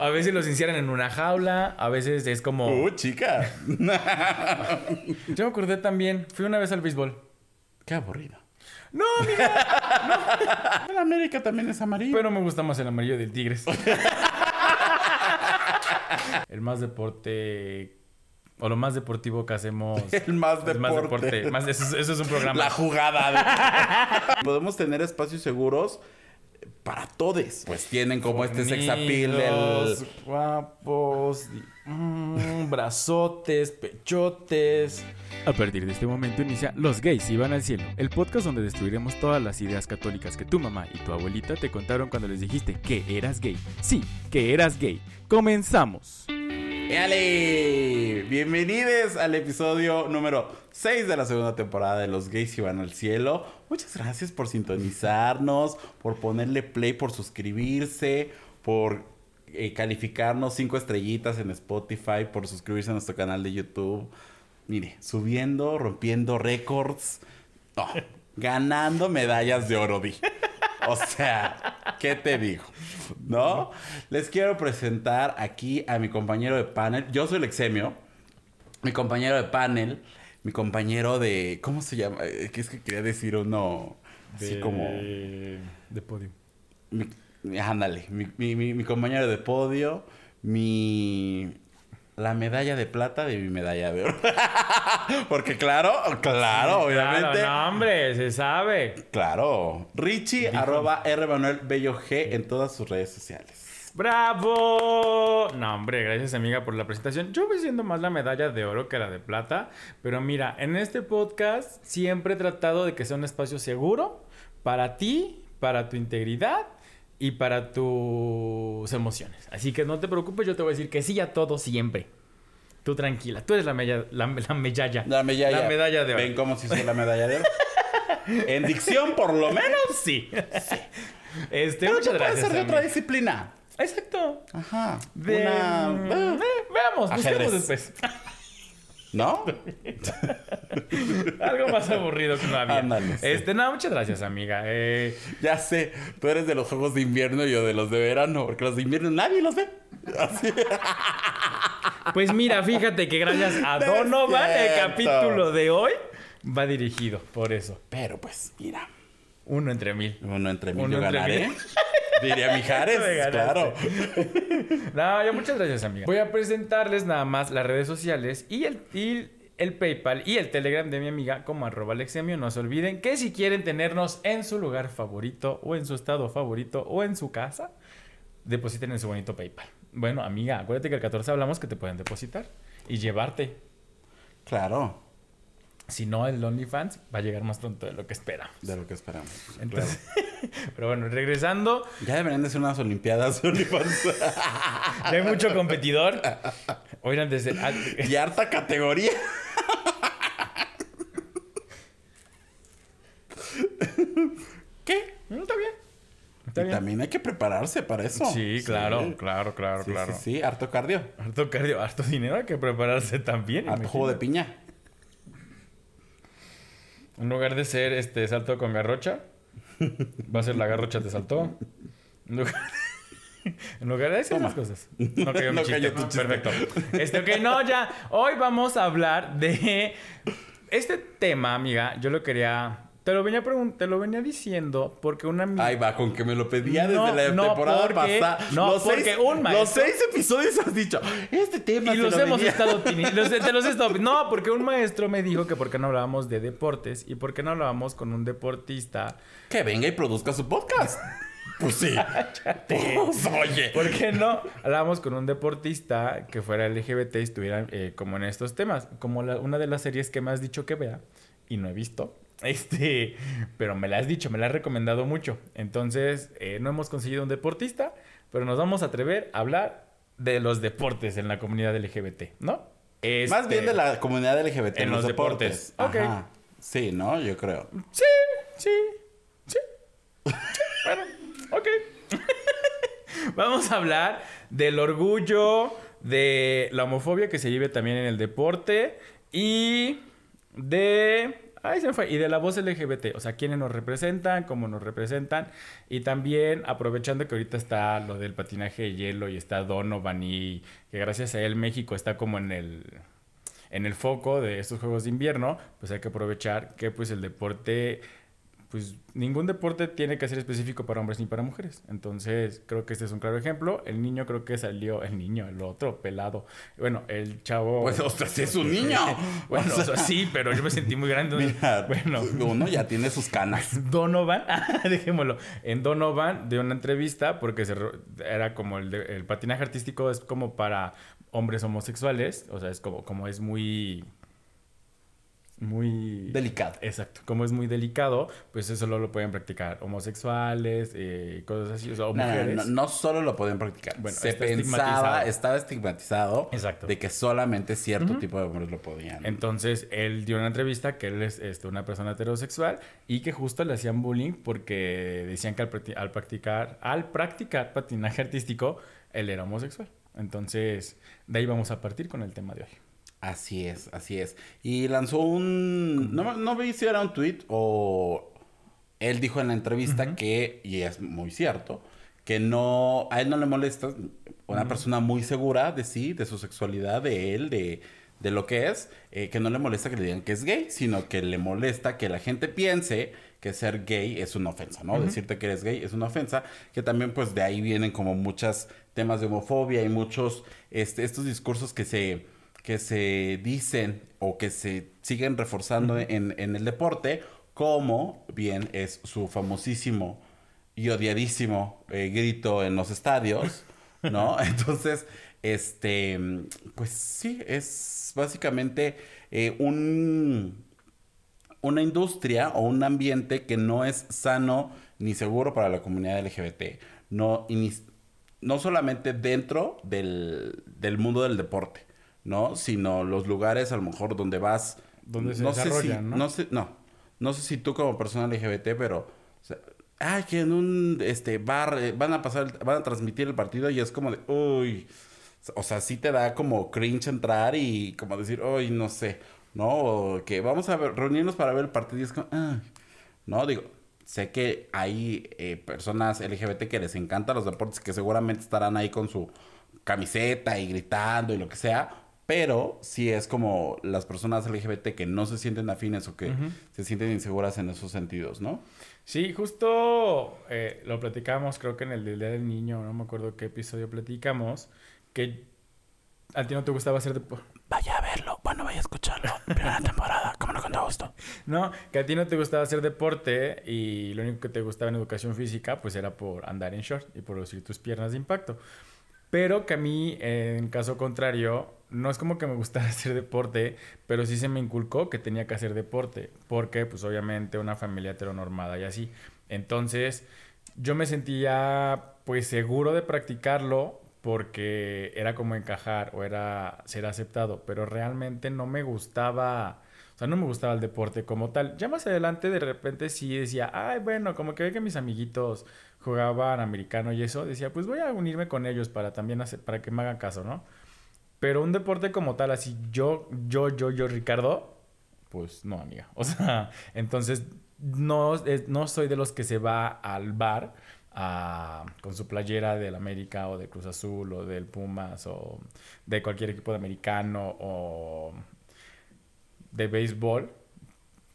A veces los encierran en una jaula, a veces es como... Uh, chica. Yo me acordé también, fui una vez al béisbol. Qué aburrido. No, amiga, En América también es amarillo. pero me gusta más el amarillo del Tigres. el más deporte... O lo más deportivo que hacemos... El más el más deporte. deporte. Más- eso, es- eso es un programa. La jugada. de- Podemos tener espacios seguros para todos. Pues tienen como este sex appeal Fornidos, del... Guapos, mm, brazotes, pechotes. A partir de este momento inicia Los gays iban al cielo, el podcast donde destruiremos todas las ideas católicas que tu mamá y tu abuelita te contaron cuando les dijiste que eras gay. Sí, que eras gay. Comenzamos. ¡Éale! Bienvenidos al episodio número 6 de la segunda temporada de Los Gays Iban al Cielo. Muchas gracias por sintonizarnos, por ponerle play, por suscribirse, por eh, calificarnos 5 estrellitas en Spotify, por suscribirse a nuestro canal de YouTube. Mire, subiendo, rompiendo récords, ganando medallas de oro, di. O sea, ¿qué te digo? ¿No? Les quiero presentar aquí a mi compañero de panel. Yo soy el exemio. Mi compañero de panel. Mi compañero de. ¿Cómo se llama? Eh, es que quería decir uno. Así de- como. De podio. Mi, ándale. Mi- mi compañero de podio. Mi. La medalla de plata de mi medalla de oro. Porque, claro, claro, obviamente. Claro, no, hombre, se sabe. Claro. Richie, arroba R Manuel Bello G en todas sus redes sociales. ¡Bravo! No, hombre, gracias amiga por la presentación. Yo voy siendo más la medalla de oro que la de plata, pero mira, en este podcast siempre he tratado de que sea un espacio seguro para ti, para tu integridad y para tus emociones. Así que no te preocupes, yo te voy a decir que sí a todo siempre. Tú tranquila, tú eres la, mella- la, la medalla. La medalla. La medalla de oro. ¿Ven cómo se hizo la medalla de oro? en dicción, por lo menos. Sí. Este, Pero muchas gracias. ser de otra disciplina. Exacto. Ajá. De, Una. eh, veamos, busquemos ajedrez. después. ¿No? Algo más aburrido que no había. Ándale, sí. Este, no, muchas gracias, amiga. Eh, Ya sé. Tú eres de los juegos de invierno y yo de los de verano. Porque los de invierno nadie los ve. Así. pues mira, fíjate que gracias a Donovan, el capítulo de hoy va dirigido por eso. Pero pues, mira. Uno entre mil. Uno entre mil Uno yo entre ganaré. mil. Diría Mijares. Claro. No, ya muchas gracias, amiga. Voy a presentarles nada más las redes sociales y el, y el PayPal y el Telegram de mi amiga como arroba Alexemio. No se olviden que si quieren tenernos en su lugar favorito o en su estado favorito o en su casa, depositen en su bonito PayPal. Bueno, amiga, acuérdate que el 14 hablamos que te pueden depositar y llevarte. Claro. Si no, el OnlyFans va a llegar más pronto de lo que esperamos. De lo que esperamos. Entonces, pero bueno, regresando. Ya deberían de ser unas olimpiadas OnlyFans. ya hay mucho competidor. Oigan, desde... ah, y harta categoría. ¿Qué? No, está bien. Está y bien. también hay que prepararse para eso. Sí, claro, claro, claro, Sí, claro. sí, sí, harto cardio. Harto cardio, harto dinero, hay que prepararse también. Harto jugo de imagínate. piña. En lugar de ser este salto con garrocha, va a ser la garrocha te saltó. En lugar, en lugar de esas cosas. No cayó mi No chiste. cayó tu chiste. Perfecto. Este, ok, no, ya. Hoy vamos a hablar de este tema, amiga. Yo lo quería. Te lo venía te lo venía diciendo porque una amiga. Ahí va, con que me lo pedía No, desde la no, temporada porque- pasada. no, los porque seis, un maestro- Los seis episodios has dicho, este tema Y los lo hemos venía- estado los- te los he estado No, porque un maestro me dijo que por qué no hablábamos de deportes y por qué no hablábamos con un deportista. Que venga y produzca su podcast. pues sí. Pues, oye. ¿Por qué no hablábamos con un deportista que fuera LGBT y estuviera eh, como en estos temas? Como la- una de las series que me has dicho que vea y no he visto. Este, pero me la has dicho, me la has recomendado mucho. Entonces, eh, no hemos conseguido un deportista, pero nos vamos a atrever a hablar de los deportes en la comunidad LGBT, ¿no? Más Este, bien de la comunidad LGBT en los deportes. Ok. Ajá. Sí, ¿no? Yo creo. Sí, sí, sí. Sí, Bueno, ok. Vamos a hablar del orgullo, de la homofobia que se vive también en el deporte y de Ahí se fue. Y de la voz LGBT, o sea, quiénes nos representan, cómo nos representan. Y también aprovechando que ahorita está lo del patinaje de hielo y está Donovan y que gracias a él México está como en el en el foco de estos juegos de invierno, pues hay que aprovechar que pues el deporte pues ningún deporte tiene que ser específico para hombres ni para mujeres. Entonces, creo que este es un claro ejemplo. El niño creo que salió, el niño, el otro, pelado. Bueno, el chavo... Pues, ostras, es un niño. bueno, o sea, sí, pero yo me sentí muy grande. Mira, bueno, uno ya tiene sus canas. Donovan, dejémoslo, en Donovan de una entrevista, porque se, era como el, el patinaje artístico es como para hombres homosexuales, o sea, es como, como es muy muy delicado. Exacto. Como es muy delicado, pues eso solo lo pueden practicar homosexuales, eh, cosas así, o, mujeres. No, solo lo pueden practicar. Bueno, se pensaba, estaba estigmatizado Exacto. de que solamente cierto tipo de hombres lo podían. Entonces, él dio una entrevista que él es este, una persona heterosexual y que justo le hacían bullying porque decían que al, al practicar, al practicar patinaje artístico, él era homosexual. Entonces, de ahí vamos a partir con el tema de hoy. Así es, así es. Y lanzó un... No, no vi si era un tweet o... Él dijo en la entrevista que, y es muy cierto, que no, a él no le molesta una persona muy segura de sí, de su sexualidad, de él, de, de lo que es, eh, que no le molesta que le digan que es gay, sino que le molesta que la gente piense que ser gay es una ofensa, ¿no? Decirte que eres gay es una ofensa, que también pues de ahí vienen como muchos temas de homofobia y muchos, este, estos discursos que se que se dicen o que se siguen reforzando en, el deporte, como bien es su famosísimo y odiadísimo eh, grito en los estadios, ¿no? Entonces, este, pues sí, es básicamente eh, un, una industria o un ambiente que no es sano ni seguro para la comunidad LGBT. No, no solamente dentro del, del mundo del deporte, ¿no? Sino los lugares a lo mejor donde vas. Donde se no sé si, ¿no? sé, no. No sé si tú como persona LGBT, pero. ay, que en un este bar eh, van a pasar, van a transmitir el partido y es como de, uy. O sea, sí te da como cringe entrar y como decir, uy, no sé, ¿no? O que vamos a reunirnos para ver el partido y es como. No, digo, sé que hay eh, personas LGBT que les encantan los deportes que seguramente estarán ahí con su camiseta y gritando y lo que sea, pero si es como las personas LGBT que no se sienten afines o que se sienten inseguras en esos sentidos, ¿no? Sí, justo eh, lo platicamos, creo que en el Día del Niño, no me acuerdo qué episodio platicamos, que a ti no te gustaba hacer. Vaya a verlo, bueno, vaya a escucharlo. Primera temporada, como no con gusto. No, que a ti no te gustaba hacer deporte y lo único que te gustaba en educación física, pues era por andar en short y por lucir tus piernas de impacto. Pero que a mí, en caso contrario, no es como que me gustara hacer deporte, pero sí se me inculcó que tenía que hacer deporte, porque pues obviamente una familia heteronormada y así. Entonces, yo me sentía pues seguro de practicarlo porque era como encajar o era ser aceptado, pero realmente no me gustaba, o sea, no me gustaba el deporte como tal. Ya más adelante de repente sí decía, ay, bueno, como que ve que mis amiguitos jugaban americano y eso, decía, pues voy a unirme con ellos para también hacer, para que me hagan caso, ¿no? Pero un deporte como tal, así yo, yo, yo, yo, Ricardo, pues no, amiga. O sea, entonces no, no soy de los que se va al bar con su playera del América o de Cruz Azul o del Pumas o de cualquier equipo de americano o de béisbol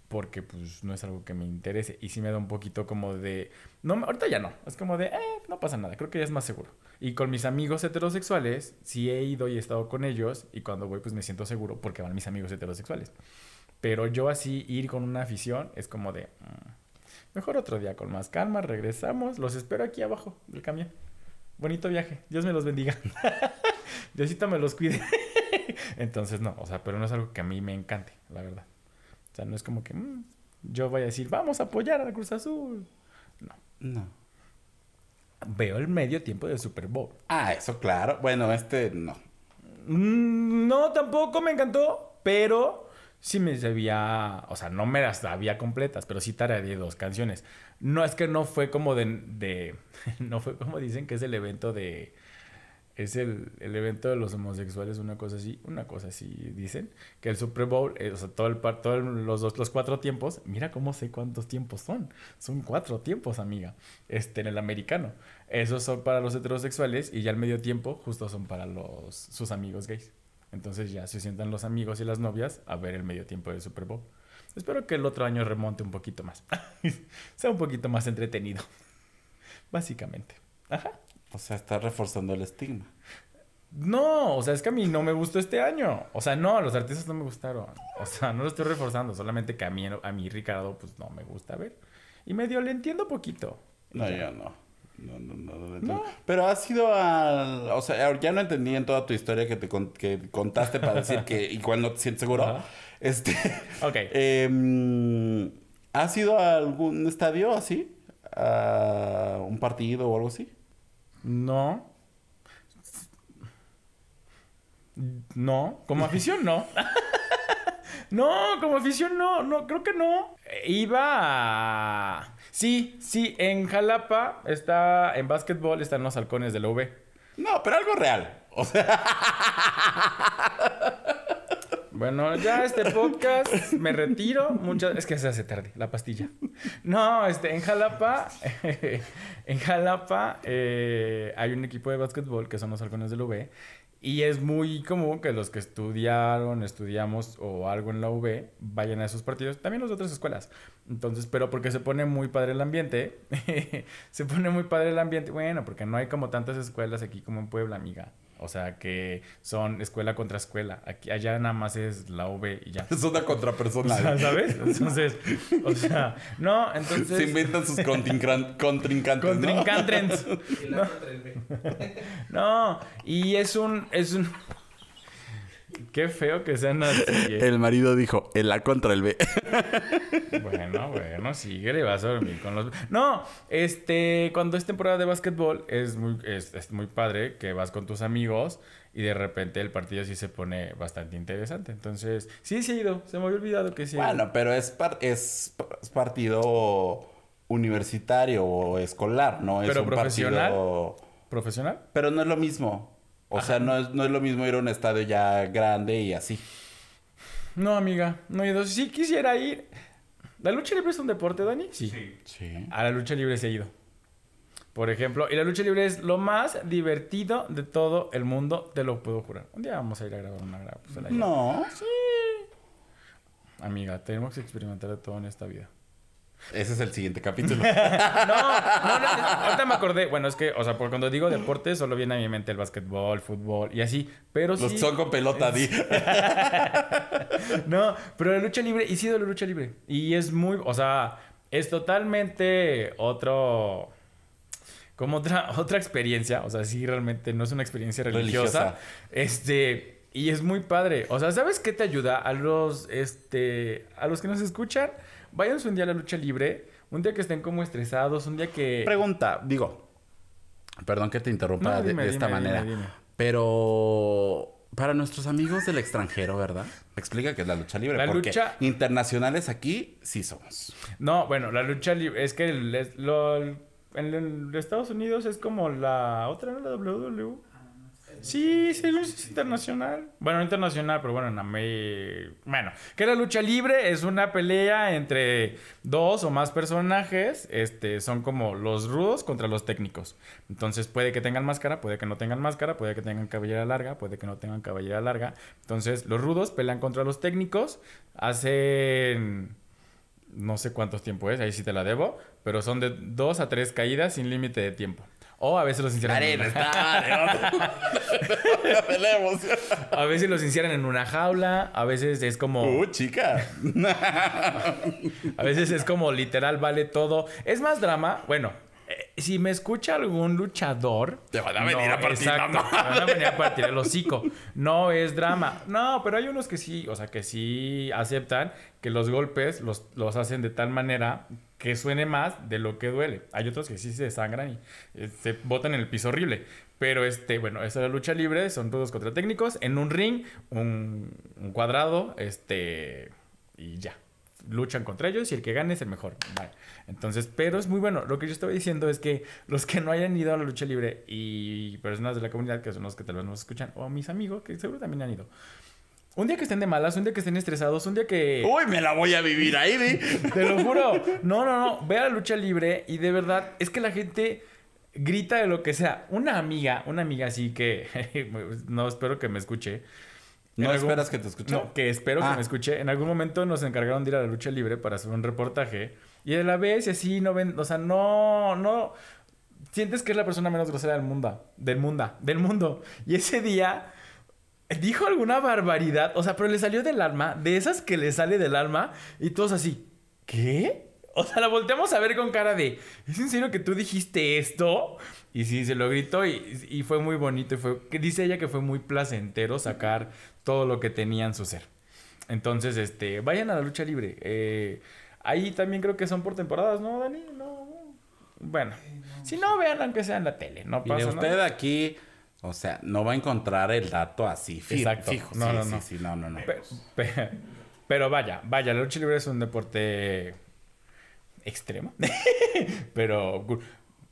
porque pues no es algo que me interese y sí me da un poquito como de no ahorita ya no es como de eh, no pasa nada creo que ya es más seguro y con mis amigos heterosexuales sí he ido y he estado con ellos y cuando voy pues me siento seguro porque van mis amigos heterosexuales. Pero yo así ir con una afición es como de mm, mejor otro día con más calma regresamos los espero aquí abajo del camión. Bonito viaje Dios me los bendiga Diosito me los cuide entonces no o sea pero no es algo que a mí me encante la verdad o sea, no es como que mm, yo voy a decir, vamos a apoyar a la Cruz Azul. No. No. Veo el medio tiempo del Super Bowl. Ah, eso claro. Bueno, este no. Mm, no, tampoco me encantó, pero sí me sabía, o sea, no me las sabía completas, pero sí tarareé dos canciones. No es que no fue como de, de no fue como dicen que es el evento de es el, el evento de los homosexuales, una cosa así, una cosa así dicen, que el Super Bowl, eh, o sea, todo el par, todos los, dos- los cuatro tiempos, mira cómo sé cuántos tiempos son, son cuatro tiempos, amiga, este, en el americano. Esos son para los heterosexuales y ya el medio tiempo justo son para los, sus amigos gays. Entonces ya se sientan los amigos y las novias a ver el medio tiempo del Super Bowl. Espero que el otro año remonte un poquito más, sea un poquito más entretenido, básicamente. Ajá. O sea, está reforzando el estigma. No, o sea, es que a mí no me gustó este año. O sea, no, los artistas no me gustaron. O sea, no lo estoy reforzando, solamente que a mí, a mí Ricardo, pues no me gusta ver. Y medio le entiendo poquito. No, yo no. No, no, no, no, No. Pero has ido al... O sea, ya no entendí en toda tu historia que te con- que contaste para decir que igual no te sientes seguro. Este... Ok. em, ¿Has ido a algún estadio así? ¿A un partido o algo así? No. No, como afición no. no, como afición no, no, creo que no. Iba a... Sí, sí, en Jalapa está, en básquetbol están los halcones de la UV. No, pero algo real. O sea, Bueno, ya este podcast me retiro. Muchas es que se hace tarde la pastilla. No, este en Jalapa, en Jalapa eh, hay un equipo de básquetbol que son los halcones del UV y es muy común que los que estudiaron, estudiamos o algo en la UV vayan a esos partidos. También de otras escuelas. Entonces, pero porque se pone muy padre el ambiente, se pone muy padre el ambiente. Bueno, porque no hay como tantas escuelas aquí como en Puebla, amiga. O sea, que son escuela contra escuela. Aquí, allá nada más es la UV y ya. es una O sea, contrapersona. ¿Sabes? Entonces, o sea, no, entonces... Se inventan sus contrincantes, ¿no? Contrincantes. No. no, y es un, es un... Qué feo que sean así. ¿eh? El marido dijo, el A contra el B. Bueno, bueno, sigue, le vas a dormir con los... No, este, cuando es temporada de básquetbol es muy, es, es muy padre que vas con tus amigos y de repente el partido sí se pone bastante interesante. Entonces, sí, sí he ido. Se me había olvidado que sí. Bueno, pero es, par- es partido universitario o escolar, ¿no? Es Pero un profesional. partido... ¿Profesional? Pero no es lo mismo. O sea, no es, no es lo mismo ir a un estadio ya grande y así. No, amiga, no he ido. Sí quisiera ir. ¿La lucha libre es un deporte, Dani? Sí. Sí. A la lucha libre se he ido. Por ejemplo, y la lucha libre es lo más divertido de todo el mundo, te lo puedo jurar. Un día vamos a ir a grabar una gra- pues, No. Amiga, tenemos que experimentar de todo en esta vida. Ese es el siguiente capítulo. No, no, no, ahorita me acordé. Bueno, es que, o sea, por cuando digo deporte, solo viene a mi mente el básquetbol, fútbol y así. Pero Los sí. son con pelota, di. No, pero la lucha libre, y sí de la lucha libre. Y es muy, o sea, es totalmente otro, como otra, otra experiencia. O sea, sí, realmente no es una experiencia religiosa. Religiosa. Este, y es muy padre. O sea, ¿sabes qué te ayuda? A los, este, a los que nos escuchan, váyanse un día a la lucha libre. Un día que estén como estresados, un día que... Pregunta, digo, perdón que te interrumpa No, de- dime, de, esta dime, manera, dime, pero para nuestros amigos del extranjero, ¿verdad? Explica qué es la lucha libre, La porque lucha- internacionales aquí sí somos. No, bueno, la lucha libre, es que el, lo- en el Estados Unidos es como la otra, ¿no? La WWE. Sí, sí, es internacional. Bueno, no internacional, pero bueno, en América. Bueno, que la lucha libre es una pelea entre dos o más personajes. Este, son como los rudos contra los técnicos. Entonces puede que tengan máscara, puede que no tengan máscara, puede que tengan cabellera larga, puede que no tengan cabellera larga. Entonces, los rudos pelean contra los técnicos, hacen no sé cuántos tiempo es, ahí sí te la debo, pero son de dos a tres caídas sin límite de tiempo. O a veces los encierran en una, está a veces los encierran en una jaula, a veces es como Uh, chica. a veces es como literal vale todo. Es más drama, bueno, si me escucha algún luchador, Te van a venir a partir la exacto, madre. me van a venir a partir el hocico. No es drama. No, pero hay unos que sí, o sea, que sí aceptan que los golpes los, los hacen de tal manera que suene más de lo que duele. Hay otros que sí se sangran y eh, se botan en el piso horrible. Pero este, bueno, esa es la lucha libre, son todos contra técnicos, en un ring, un, un cuadrado, este, y ya. Luchan contra ellos y el que gane es el mejor. Vale. Entonces, pero es muy bueno. Lo que yo estaba diciendo es que los que no hayan ido a la lucha libre y personas de la comunidad, que son los que tal vez nos escuchan, o mis amigos, que seguro también han ido. Un día que estén de malas, un día que estén estresados, un día que... Uy, me la voy a vivir ahí, ¿eh? Te lo juro. No, no, no. Ve a la lucha libre y de verdad es que la gente grita de lo que sea. Una amiga, una amiga así que... no espero que me escuche. ¿No algún- esperas que te escuche? No, que espero Ah. que me escuche. En algún momento nos encargaron de ir a la lucha libre para hacer un reportaje. Y de la vez y así no ven... O sea, no, no... Sientes que es la persona menos grosera del mundo. Del mundo. Del mundo. Y ese día... Dijo alguna barbaridad, o sea, pero le salió del alma, de esas que le sale del alma, y todos así, ¿qué? O sea, la volteamos a ver con cara de, ¿es en serio que tú dijiste esto? Y sí, se lo gritó y, y fue muy bonito. Y fue, que dice ella que fue muy placentero sacar todo lo que tenía en su ser. Entonces, este, vayan a la lucha libre. Eh, ahí también creo que son por temporadas, ¿no, Dani? No. Bueno, si no, vean aunque sea en la tele, no pasa usted nada. aquí, o sea, no va a encontrar el dato así Exacto. fijo. No, sí, no, sí, no. sí, no, no, no. Pe- pe- Pero, vaya, vaya, la lucha libre es un deporte extremo. pero.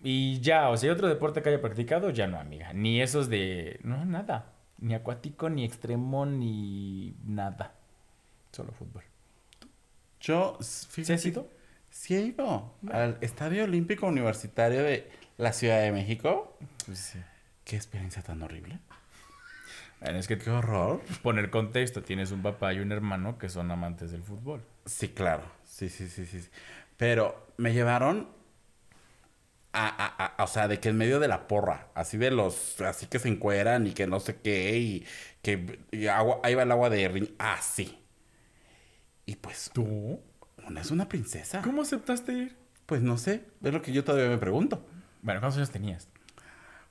Y ya, o sea, otro deporte que haya practicado, ya no, amiga. Ni esos de. No, nada. Ni acuático, ni extremo, ni nada. Solo fútbol. Yo, ¿Sí has ido? Sí he ido al Estadio Olímpico Universitario de la Ciudad de México. Pues sí. Qué experiencia tan horrible. Bueno, es que Qué horror. poner contexto, tienes un papá y un hermano que son amantes del fútbol. Sí, claro. Sí, sí, sí. sí. Pero me llevaron a, a- a- o sea, de que en medio de la porra, así de los, así que se encueran y que no sé qué, y que y agua, ahí va el agua de ring, así. Y pues, ¿Tú? una es una princesa. ¿Cómo aceptaste ir? Pues no sé, es lo que yo todavía me pregunto. Bueno, ¿cuántos años tenías?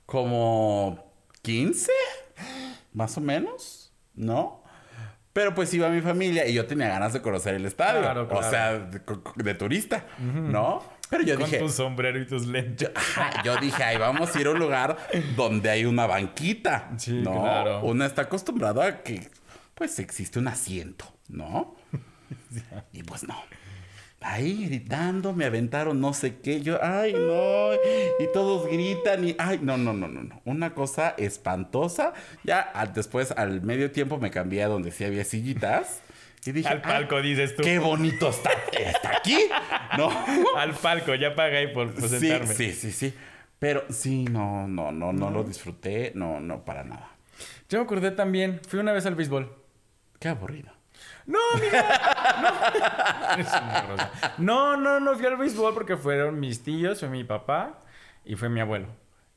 Como 15, más o menos, ¿no? Pero pues iba mi familia y yo tenía ganas de conocer el estadio. Claro, claro. O sea, de, de turista, ¿no? Pero yo Con dije, tu sombrero y tus lentes. yo, dije, ahí vamos a ir a un lugar donde hay una banquita, Sí, ¿no? claro. Uno está acostumbrado a que, pues, existe un asiento, ¿no? Y pues no. Ahí gritando, me aventaron no sé qué. Yo, ay, no. Y todos gritan y, ay, no, no, no, no, no. Una cosa espantosa. Ya al- después, al medio tiempo, me cambié a donde sí había sillitas. Y dije, Al palco, "Ah, dices tú. Qué bonito está, está aquí, ¿no? Al palco, ya pagué por por Sí, sí, sí, sí. Pero sí, no, no, no, no lo disfruté. No, no, para nada. Yo me acordé también, fui una vez al béisbol. Qué aburrido. No, amiga. No. No, no, no fui al béisbol porque fueron mis tíos, fue mi papá y fue mi abuelo.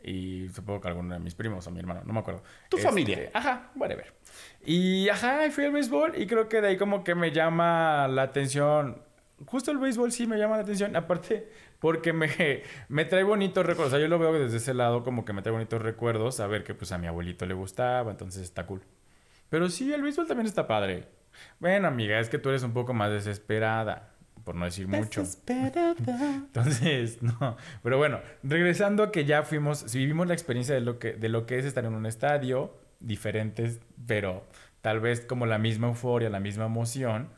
Y supongo que alguno de mis primos o mi hermano, no me acuerdo. Tu Este, familia. Ajá, whatever. Y ajá, y fui al béisbol y creo que de ahí como que me llama la atención. Justo el béisbol sí me llama la atención. Aparte, porque me, me trae bonitos recuerdos. O sea, yo lo veo desde ese lado como que me trae bonitos recuerdos. Saber que pues a mi abuelito le gustaba, entonces está cool. Pero sí, el béisbol también está padre. Bueno, amiga, es que tú eres un poco más desesperada, por no decir mucho. Entonces, no. Pero bueno, regresando a que ya fuimos, si vivimos la experiencia de lo que, de lo que es estar en un estadio, diferentes, pero tal vez como la misma euforia, la misma emoción.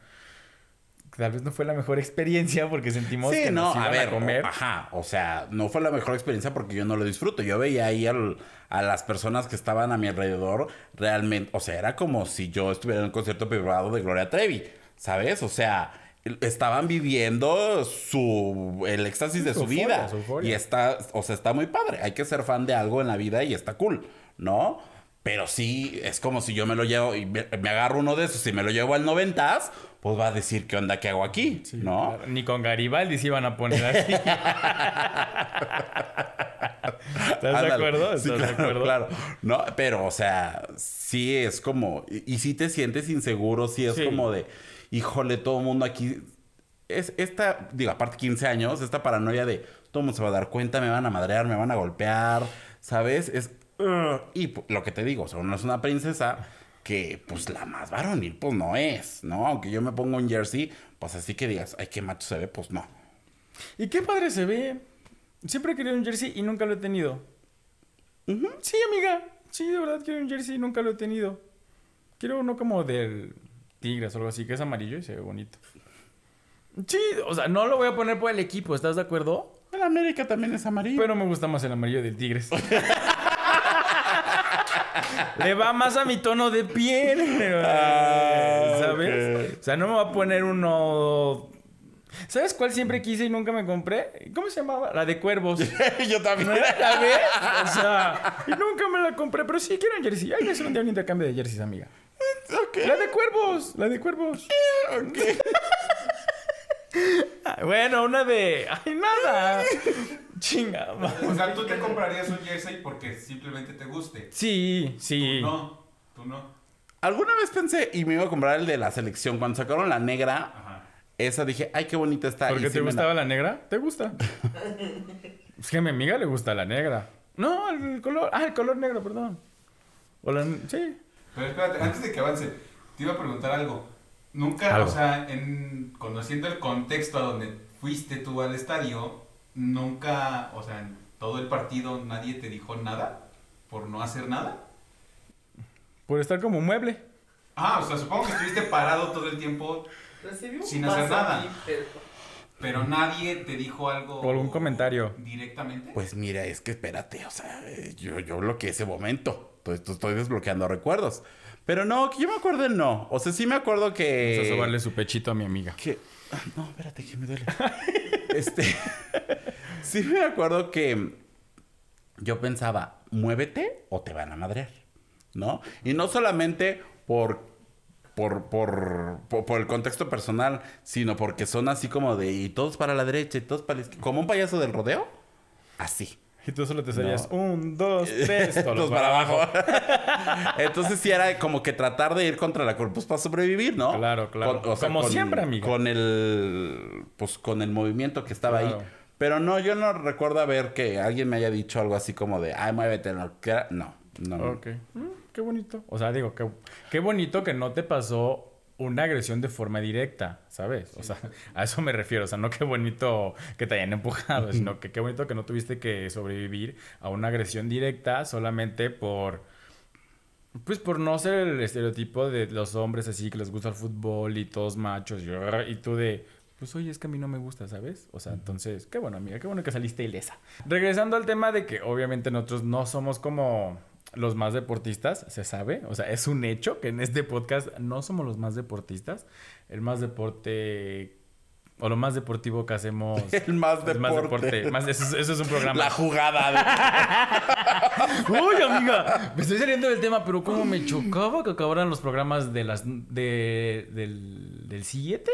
Tal vez no fue la mejor experiencia porque sentimos Sí, que no, nos iban a ver, comer. ajá, o sea, no fue la mejor experiencia porque yo no lo disfruto. Yo veía ahí al- a las personas que estaban a mi alrededor realmente, o sea, era como si yo estuviera en un concierto privado de Gloria Trevi, ¿sabes? O sea, estaban viviendo su el éxtasis de Su su, euforia, vida su euforia. y está, o sea, está muy padre. Hay que ser fan de algo en la vida y está cool, ¿no? Pero sí, es como si yo me lo llevo y me, me agarro uno de esos y me lo llevo al noventas, pues va a decir qué onda que hago aquí, Sí, ¿no? claro. Ni con Garibaldi se iban a poner así. ¿Estás de acuerdo? ¿Estás Sí, de claro, acuerdo? claro. No, pero, o sea, sí es como. Y, y sí te sientes inseguro, sí es Sí. como de. Híjole, todo el mundo aquí. Es esta, digo, aparte 15 años, esta paranoia de todo el mundo se va a dar cuenta, me van a madrear, me van a golpear, ¿sabes? Es. Y lo que te digo, o sea, uno es una princesa que, pues, la más varonil, pues no es, ¿no? Aunque yo me pongo un jersey, pues así que digas, ay, qué macho se ve, pues no. Y qué padre se ve. Siempre he querido un jersey y nunca lo he tenido. Sí, amiga. Sí, de verdad quiero un jersey y nunca lo he tenido. Quiero uno como del Tigres o algo así, que es amarillo y se ve bonito. Sí, o sea, no lo voy a poner por el equipo, ¿estás de acuerdo? El América también es amarillo. Pero me gusta más el amarillo del Tigres. Le va más a mi tono de piel. Ah, ¿Sabes? O sea, no me va a poner uno. ¿Sabes cuál siempre quise y nunca me compré? ¿Cómo se llamaba? La de cuervos. Yo también. ¿La ves? O sea, y nunca me la compré, pero sí quiero un jersey. Hay que hacer un día un intercambio de jerseys, amiga. Ok. La de cuervos, la de cuervos. Ok. Ah, Bueno, una de. ¡Ay, nada! Chinga. O sea, tú te comprarías un jersey porque simplemente te guste. Sí, sí. No, tú no. Alguna vez pensé y me iba a comprar el de la selección. Cuando sacaron la negra, Ajá. esa dije, ay, qué bonita está. ¿Por Y sí te la- gustaba la negra? ¿Te gusta? es que a mi amiga le gusta la negra. No, el color. Ah, el color negro, perdón. O la... Sí. Pero espérate, antes de que avance, te iba a preguntar algo. Nunca, Algo. o sea, en, conociendo el contexto a donde fuiste tú al estadio, nunca, o sea, en todo el partido nadie te dijo nada por no hacer nada. Por estar como un mueble. Ah, o sea, supongo que estuviste parado todo el tiempo, Sin hacer nada. pero nadie te dijo algo. O algún comentario. Directamente. Pues mira, es que espérate, o sea, eh, yo, yo bloqueé ese momento. Entonces estoy desbloqueando recuerdos. Pero no, que yo me acuerdo no. O sea, sí me acuerdo que. Vamos a sobarle su pechito a mi amiga. que ah, no, espérate, que me duele. este. sí me acuerdo que yo pensaba, muévete o te van a madrear. ¿No? Y no solamente por. Por, por, por, por el contexto personal, sino porque son así como de y todos para la derecha y todos para la izquierda. Como un payaso del rodeo. Así. Y tú solo te salías No. un, dos, tres, todos Todos para abajo. Entonces sí era como que tratar de ir contra la corpus para sobrevivir, ¿no? Claro, claro. Como siempre, amiga. Con el pues con el movimiento que estaba Claro. ahí. Pero no, yo no recuerdo haber que alguien me haya dicho algo así como de, ay, muévete, lo que era". No, no. no. Ok. Mm, qué bonito. O sea, digo, qué, qué bonito que no te pasó una agresión de forma directa, ¿sabes? O sea, a eso me refiero. O sea, no qué bonito que te hayan empujado, sino que qué bonito que no tuviste que sobrevivir a una agresión directa solamente por... Pues por no ser el estereotipo de los hombres así que les gusta el fútbol y todos machos y, y tú de... Pues oye, es que a mí no me gusta, ¿sabes? O sea, entonces, qué bueno, amiga, qué bueno que saliste ilesa. Regresando al tema de que obviamente nosotros no somos como los más deportistas, se sabe. O sea, es un hecho que en este podcast no somos los más deportistas. El más deporte o lo más deportivo que hacemos. El más deporte. Más- eso, es- eso es un programa. La jugada. Uy, amiga, me estoy saliendo del tema, pero como me chocaba que acabaran los programas de las de, del, del 7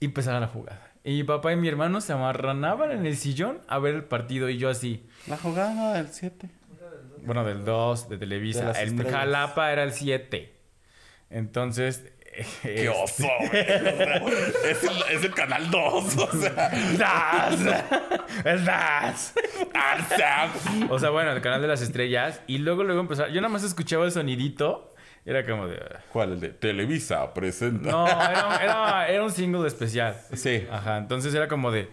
y empezara la jugada. Y mi papá y mi hermano se amarranaban en el sillón a ver el partido y yo así. La jugada del 7. Bueno, del 2, de Televisa. estrellas. Jalapa era el 7. Entonces. ¡Qué oso! güey. O sea, es, el, es el canal 2. O sea. ¡Das! ¡El DAS! O sea, bueno, el canal de las estrellas. Y luego, luego empezar. Yo nada más escuchaba el sonidito. Era como de. ¿Cuál? El de Televisa presenta. No, era, era, era un single especial. Sí. Ajá, entonces era como de,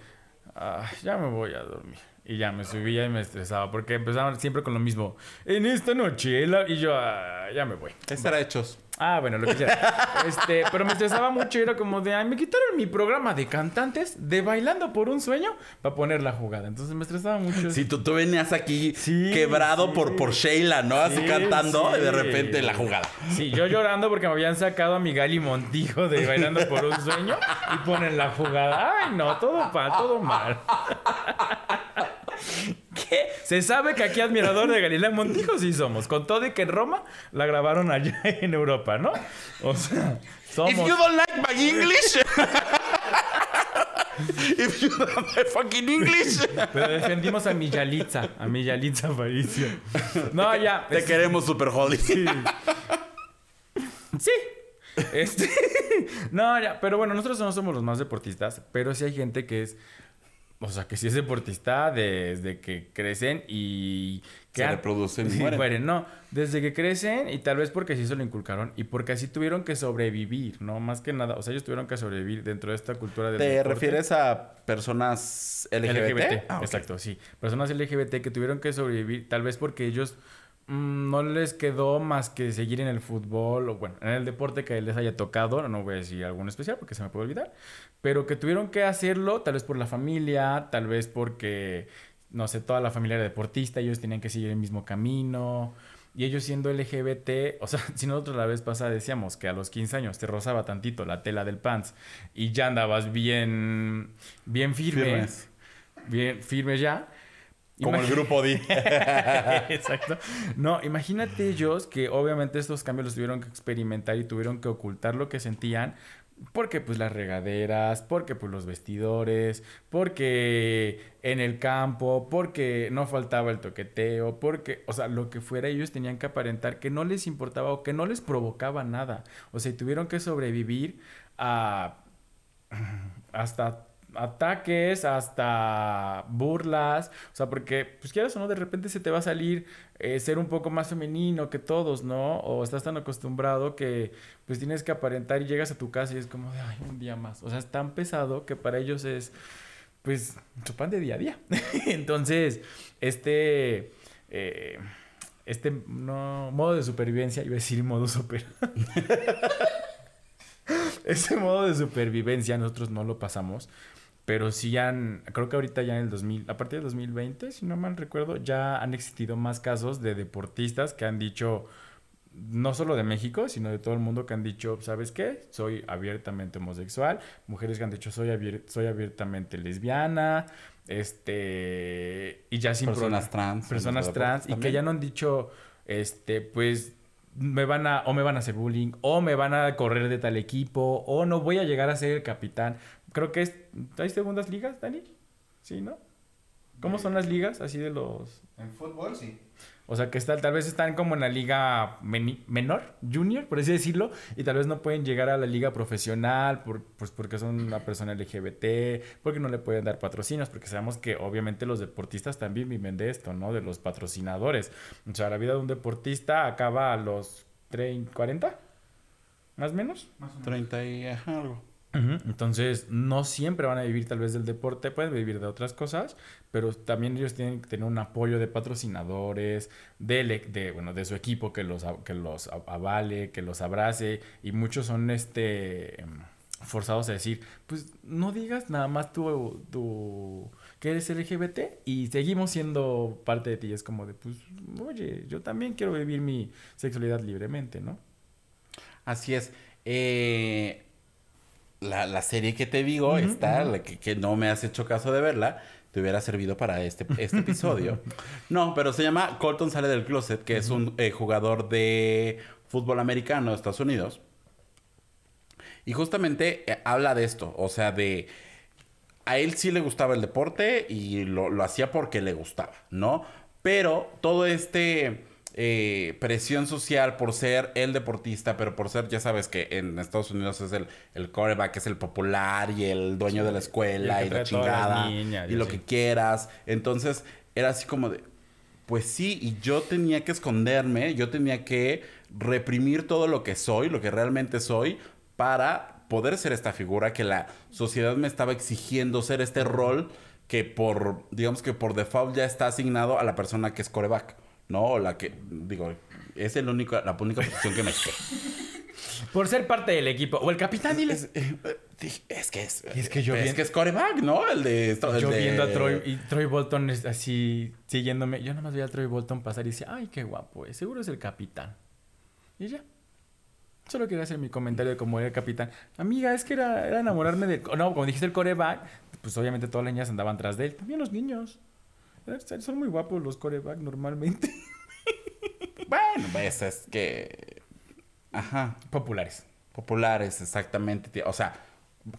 "Ah, ya me voy a dormir. Y ya me subía y me estresaba, porque empezaban siempre con lo mismo. En esta noche, la-", y yo, "Ah, ya me voy. Era hechos. Ah, bueno, lo que sea. este, pero me estresaba mucho y era como de, ay, me quitaron mi programa de cantantes de Bailando por un Sueño para poner la jugada. Entonces me estresaba mucho. Si tú, tú venías aquí Sí, quebrado sí. por, por Sheila, ¿no? Así Sí, cantando y de repente la jugada. Sí, yo llorando porque me habían sacado a mi Gali Montijo de Bailando por un Sueño y ponen la jugada. Ay, no, todo mal, todo mal. ¿Qué? Se sabe que aquí admirador de Galilea Montijo sí somos. Con todo y que en Roma la grabaron allá en Europa, ¿no? O sea, somos... If you don't like my English. If you don't like fucking English. Pero defendimos a mi Yalitza, a mi Yalitza Aparicio. No, ya. Te este, queremos, Super Holly. Sí. Sí. Este. no, ya. Pero bueno, nosotros no somos los más deportistas, pero sí hay gente que es. O sea, que sí es deportista desde que crecen y... Que Se reproducen y mueren. No, desde que crecen y tal vez porque sí se lo inculcaron y porque así tuvieron que sobrevivir, ¿no? Más que nada, o sea, ellos tuvieron que sobrevivir dentro de esta cultura del ¿Te deporte. refieres a personas LGBT? LGBT, Ah, exacto, sí. Personas LGBT que tuvieron que sobrevivir, tal vez porque ellos, no les quedó más que seguir en el fútbol o bueno, en el deporte que les haya tocado, no voy a decir algún especial porque se me puede olvidar, pero que tuvieron que hacerlo tal vez por la familia, tal vez porque, no sé, toda la familia era deportista, ellos tenían que seguir el mismo camino. Y ellos siendo LGBT, o sea, si nosotros la vez pasada decíamos que a los 15 años te rozaba tantito la tela del pants y ya andabas bien, bien firme, Firmes. bien firme ya. Como el grupo D. Exacto. No, imagínate ellos que obviamente estos cambios los tuvieron que experimentar y tuvieron que ocultar lo que sentían. Porque pues las regaderas, porque pues los vestidores, porque en el campo, porque no faltaba el toqueteo, porque, o sea, lo que fuera ellos tenían que aparentar que no les importaba o que no les provocaba nada. O sea, y tuvieron que sobrevivir a hasta ataques, hasta burlas, o sea, porque, pues quieras o no, de repente se te va a salir eh, ser un poco más femenino que todos, ¿no? O estás tan acostumbrado que, pues tienes que aparentar y llegas a tu casa y es como ay, un día más. O sea, es tan pesado que para ellos es, pues, su pan de día a día. Entonces, este... eh, este no, modo de supervivencia, iba a decir modo super. Ese modo de supervivencia nosotros no lo pasamos, pero sí han, creo que ahorita ya en el 2000, a partir del 2020, si no mal recuerdo, ya han existido más casos de deportistas que han dicho, no solo de México, sino de todo el mundo que han dicho, ¿sabes qué? Soy abiertamente homosexual, mujeres que han dicho, soy, abier- soy abiertamente lesbiana, este, y ya sin Personas trans. personas trans y que ya no han dicho este pues me van a o me van a hacer bullying o me van a correr de tal equipo o no voy a llegar a ser el capitán creo que es hay segundas ligas Dani sí no cómo son las ligas así de los En fútbol, sí. o sea, que está, tal vez están como en la liga meni- menor, junior, por así decirlo, y tal vez no pueden llegar a la liga profesional por, pues porque son una persona LGBT, porque no le pueden dar patrocinios, porque sabemos que obviamente los deportistas también viven de esto, ¿no? De los patrocinadores. O sea, la vida de un deportista acaba a los 30, 40, más o menos. Más o menos. 30 y ajá, Entonces, no siempre van a vivir tal vez del deporte, pueden vivir de otras cosas, pero también ellos tienen que tener un apoyo de patrocinadores, de, de, bueno, de su equipo que los, que los avale, que los abrace, y muchos son este em, forzados a decir, pues no digas nada más tú, tú que eres LGBT y seguimos siendo parte de ti. Es como de, pues, oye, yo también quiero vivir mi sexualidad libremente, ¿no? Así es. Eh, la, la serie que te digo, esta, la que, que no me has hecho caso de verla, te hubiera servido para este, este episodio. no, pero se llama Colton sale del closet, que es un eh, jugador de fútbol americano de Estados Unidos. Y justamente eh, habla de esto, o sea, de... A él sí le gustaba el deporte y lo, lo hacía porque le gustaba, ¿no? Pero todo este eh, presión social por ser el deportista, pero por ser, ya sabes que en Estados Unidos es el, el quarterback, es el popular y el dueño de la escuela Y la chingada niñas y lo que quieras. Entonces era así como de, pues sí, y yo tenía que esconderme, yo tenía que reprimir todo lo que soy, lo que realmente soy, para poder ser esta figura que la sociedad me estaba exigiendo ser este rol que por, digamos que por default ya está asignado a la persona que es coreback, ¿no? La que, digo, es el único, la única posición que me sé. Por ser parte del equipo. O el capitán, dile. Es, eh, dije, es que es, Y es que yo es bien- que es coreback, ¿no? El de esto, el Yo de- viendo a Troy y Troy Bolton es así siguiéndome. Yo nada más veía a Troy Bolton pasar y decía, ay, qué guapo es. Seguro es el capitán. Y ya. Solo quería hacer mi comentario de cómo era el capitán. Amiga, es que era, era enamorarme de... No, como dijiste el coreback, pues obviamente todas las niñas andaban tras de él. También los niños. Son muy guapos los coreback normalmente. Bueno, ves, es que... Ajá. Populares. Populares, exactamente. O sea,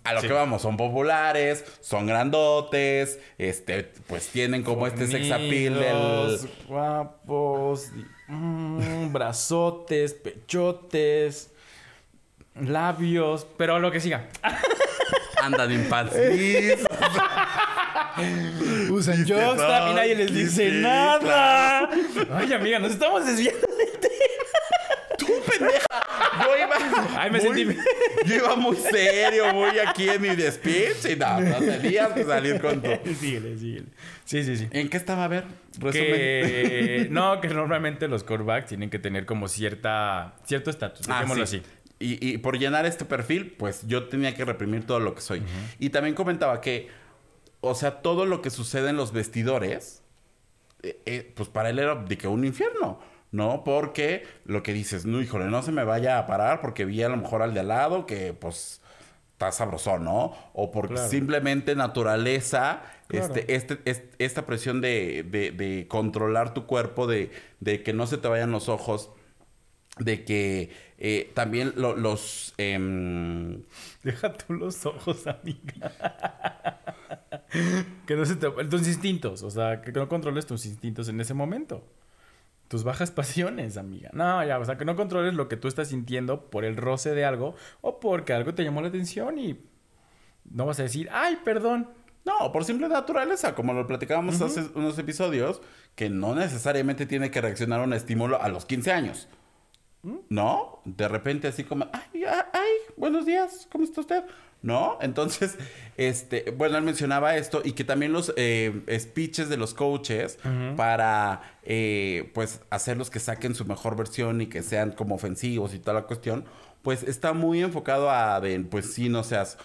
a lo Sí. que vamos, son populares, son grandotes, este, pues tienen como este sex appeal del... Guapos, mm, brazotes, pechotes, labios, pero lo que siga. Andan en pants. Usan jockstrap y nadie les dice Sí, nada. Ay, amiga, nos estamos desviando. ¡Tú, pendeja! Yo iba. Ay, me muy- sentí- Yo iba muy serio, muy aquí en mi despiche. Y no, no tenías que salir con tu. síguele, síguele. Sí, sí, sí. ¿En qué estaba a ver? Resumen. Que, no, que normalmente los quarterbacks tienen que tener como cierta cierto estatus, Ah, dejémoslo sí. así. Y, y por llenar este perfil, pues yo tenía que reprimir todo lo que soy. Y también comentaba que, o sea, todo lo que sucede en los vestidores, eh, eh, pues para él era de que un infierno, ¿no? Porque lo que dices, no, híjole, no se me vaya a parar porque vi a lo mejor al de al lado que, pues, está sabroso, ¿no? O porque Claro. simplemente naturaleza, Claro. este, este, es- esta presión de, de- de controlar tu cuerpo, de, de que no se te vayan los ojos, de que eh, también lo- los... em, Deja tú los ojos, amiga. que no se te... Tus instintos, o sea, que no controles tus instintos en ese momento. Tus bajas pasiones, amiga. No, ya, o sea, que no controles lo que tú estás sintiendo por el roce de algo o porque algo te llamó la atención y no vas a decir, ay, perdón. no, por simple naturaleza, como lo platicábamos hace unos episodios, que no necesariamente tiene que reaccionar a un estímulo a los 15 años. ¿No? De repente así como, ay, ay, buenos días, ¿cómo está usted? ¿No? Entonces, este, bueno, él mencionaba esto y que también los eh, speeches de los coaches para, eh, pues, hacerlos que saquen su mejor versión y que sean como ofensivos y toda la cuestión, pues está muy enfocado a, de, pues, sí, no seas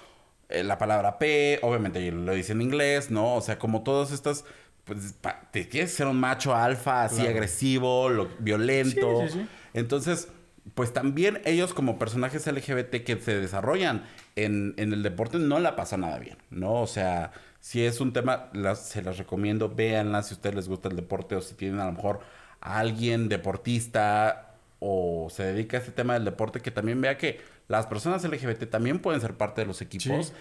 eh, la palabra P, obviamente lo dice en inglés, ¿no? O sea, como todas estas, pues, te quieres ser un macho alfa, así Claro. agresivo, lo- violento. Sí, sí, sí. Entonces, pues también ellos como personajes LGBT que se desarrollan en, en el deporte no la pasan nada bien, ¿no? O sea, si es un tema, las, se las recomiendo, véanla si a ustedes les gusta el deporte o si tienen a lo mejor a alguien deportista o se dedica a este tema del deporte, que también vea que las personas LGBT también pueden ser parte de los equipos Sí.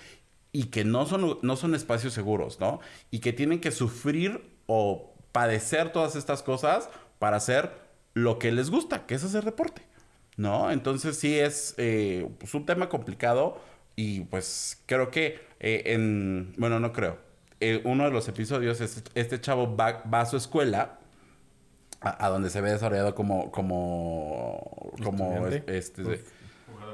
y que no son, no son espacios seguros, ¿no? Y que tienen que sufrir o padecer todas estas cosas para hacer lo que les gusta, que es hacer deporte, ¿no? Entonces sí es eh, pues, un tema complicado y pues creo que eh, en, bueno, no creo, Eh, uno de los episodios es este chavo va, va a su escuela, a, a donde se ve desarrollado como, como, como, este,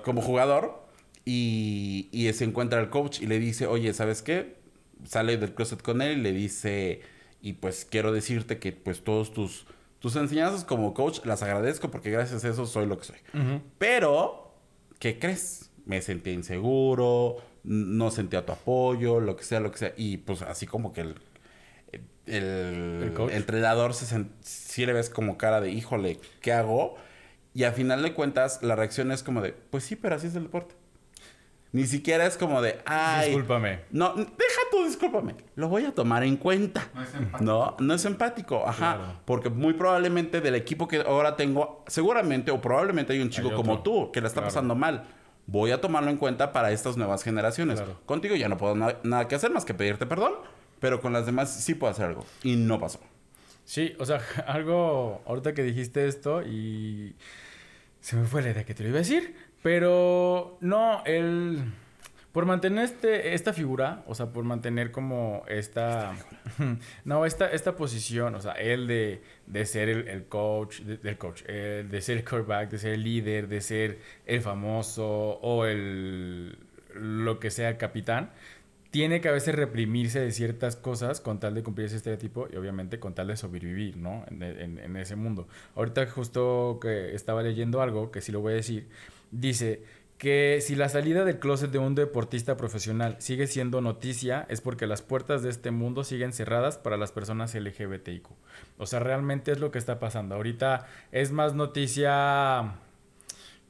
como jugador y, y se encuentra el coach y le dice, oye, ¿sabes qué? Sale del closet con él y le dice, y pues quiero decirte que pues todos tus, tus enseñanzas como coach las agradezco porque gracias a eso soy lo que soy. Pero, ¿qué crees? Me sentí inseguro, no sentía tu apoyo, lo que sea, lo que sea. Y pues así como que el, el, ¿El coach? entrenador se sent- sí le ves como cara de, híjole, ¿qué hago? Y al final de cuentas, la reacción es como de, pues sí, pero así es el deporte. Ni siquiera es como de, ay. Discúlpame. No, deja tú, discúlpame. Lo voy a tomar en cuenta. No es empático. No, no es empático, ajá. Claro. Porque muy probablemente del equipo que ahora tengo, seguramente o probablemente hay un chico Hay como tú que la está Claro. pasando mal. Voy a tomarlo en cuenta para estas nuevas generaciones. Claro. Contigo ya no puedo na- nada que hacer más que pedirte perdón, pero con las demás sí puedo hacer algo. Y no pasó. Sí, o sea, algo, ahorita que dijiste esto y se me fue la idea que te lo iba a decir, pero no, el, por mantener este, esta figura, o sea, por mantener como esta, no, esta, esta posición, o sea, él de, de ser el, el coach, de- del coach, eh, de ser el quarterback, de ser el líder, de ser el famoso o el, lo que sea, capitán, tiene que a veces reprimirse de ciertas cosas con tal de cumplir ese estereotipo y obviamente con tal de sobrevivir, ¿no? En, en- en ese mundo. Ahorita justo que estaba leyendo algo, que sí lo voy a decir, dice que si la salida del closet de un deportista profesional sigue siendo noticia es porque las puertas de este mundo siguen cerradas para las personas LGBTIQ. O sea, realmente es lo que está pasando. Ahorita es más noticia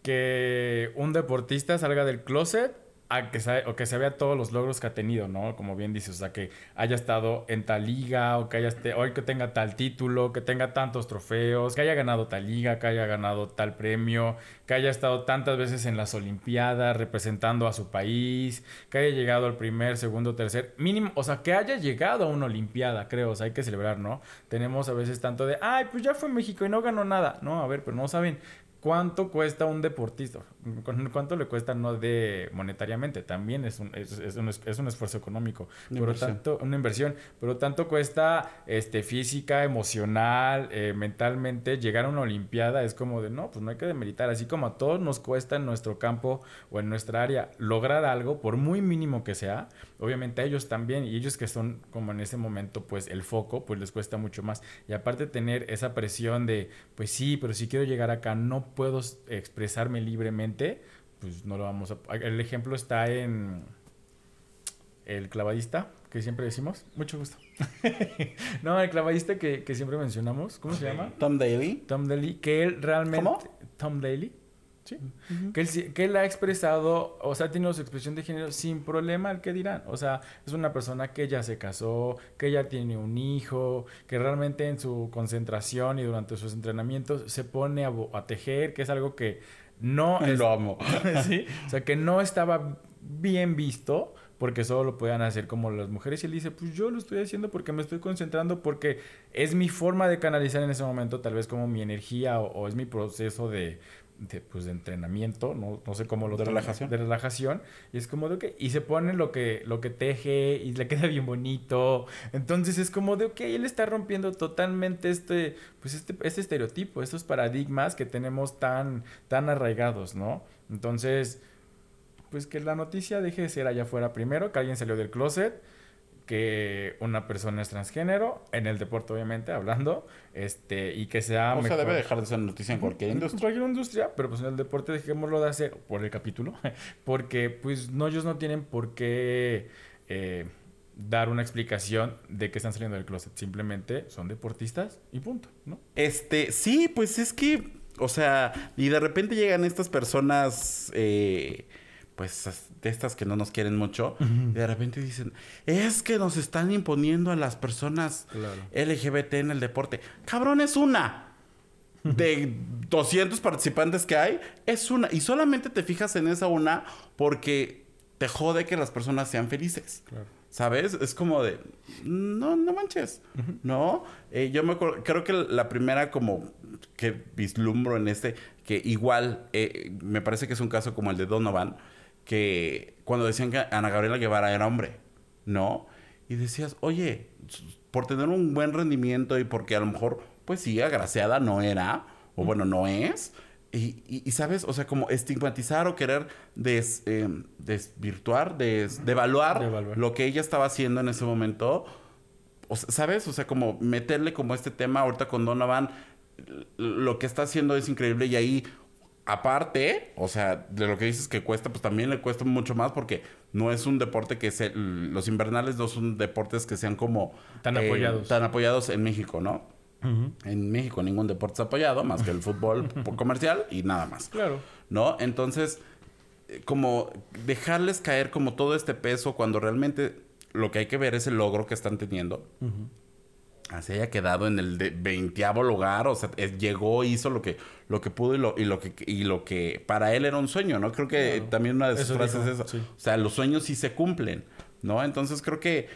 que un deportista salga del closet a que se, o que se vea todos los logros que ha tenido, ¿no? Como bien dices, o sea, que haya estado en tal liga o que haya este, hoy que tenga tal título, que tenga tantos trofeos, que haya ganado tal liga, que haya ganado tal premio, que haya estado tantas veces en las Olimpiadas representando a su país, que haya llegado al primer, segundo, tercer, mínimo, o sea, que haya llegado a una Olimpiada, creo, o sea, hay que celebrar, ¿no? Tenemos a veces tanto de, ay, pues ya fue México y no ganó nada, no, a ver, pero no saben ¿Cuánto cuesta un deportista? ¿Cu- ¿Cuánto le cuesta no de monetariamente? También es un, es, es un, es- un esfuerzo económico. Una Por tanto, una inversión. Pero tanto cuesta este, física, emocional, eh, mentalmente. Llegar a una olimpiada es como de, no, pues no hay que demeritar. Así como a todos nos cuesta en nuestro campo o en nuestra área lograr algo, por muy mínimo que sea, obviamente a ellos también. Y ellos que son como en ese momento, pues el foco, pues les cuesta mucho más. Y aparte tener esa presión de, pues sí, pero si quiero llegar acá, no puedo expresarme libremente, pues no lo vamos a... El ejemplo está en el clavadista, que siempre decimos. Mucho gusto. no, el clavadista que, que siempre mencionamos, ¿cómo se llama? Tom Daly. Tom Daly, que él realmente... ¿Cómo? Tom Daly. Sí. que, él, sí- que él ha expresado, o sea, ha tenido su expresión de género sin problema el que dirán. O sea, es una persona que ya se casó, que ya tiene un hijo, que realmente en su concentración y durante sus entrenamientos se pone a tejer, que es algo que no es, Lo amo. sí, o sea, que no estaba bien visto porque solo lo podían hacer como las mujeres y él dice, pues yo lo estoy haciendo porque me estoy concentrando porque es mi forma de canalizar en ese momento, tal vez como mi energía o, o es mi proceso de, de, pues, de entrenamiento, no, no sé cómo lo De relajación. De relajación. Y es como de, ok, y se pone lo que, lo que teje y le queda bien bonito. Entonces es como de, ok, él está rompiendo totalmente este, pues este, este estereotipo, estos paradigmas que tenemos tan, tan arraigados, ¿no? Entonces, pues que la noticia deje de ser allá afuera primero, que alguien salió del closet, que una persona es transgénero, en el deporte obviamente, hablando, este, y que sea O sea, mejor. debe dejar de ser noticia en cualquier En industria. cualquier industria, pero pues en el deporte dejémoslo de hacer por el capítulo, porque pues no, ellos no tienen por qué eh, dar una explicación de que están saliendo del closet, simplemente son deportistas y punto, ¿no? Este, sí, pues es que, o sea, y de repente llegan estas personas, eh, pues de estas que no nos quieren mucho, y de repente dicen, es que nos están imponiendo a las personas Claro. LGBT en el deporte. Cabrón, es una. De 200 participantes que hay, es una. Y solamente te fijas en esa una porque te jode que las personas sean felices. Claro. ¿Sabes? Es como de, no, no manches, ¿no? Eh, yo me acuerdo, creo que la primera como que vislumbro en este, que igual, eh, me parece que es un caso como el de Donovan, que cuando decían que Ana Gabriela Guevara era hombre, ¿no? Y decías, oye, por tener un buen rendimiento y porque a lo mejor, pues sí, agraciada no era, o bueno, no es. Y, y- y, sabes, o sea, como estigmatizar o querer des, eh, desvirtuar, des- devaluar Devaluar. lo que ella estaba haciendo en ese momento. O sea, ¿Sabes? O sea, como meterle como este tema ahorita con Donovan, lo que está haciendo es increíble y ahí, aparte, o sea, de lo que dices que cuesta, pues también le cuesta mucho más porque no es un deporte que se... Los invernales no son deportes que sean como... Tan apoyados. Tan apoyados en México, ¿no? En México ningún deporte es apoyado más que el fútbol comercial y nada más. Claro. ¿no? Entonces, eh, como dejarles caer como todo este peso cuando realmente lo que hay que ver es el logro que están teniendo. Así haya quedado en el de veinteavo lugar, o sea, llegó, hizo lo que, lo que pudo y lo, y lo que, y lo que para él era un sueño, ¿no? Creo que Claro. también una de sus Eso frases dijo, es eso. sí. O sea, los sueños sí se cumplen, ¿no? Entonces creo que,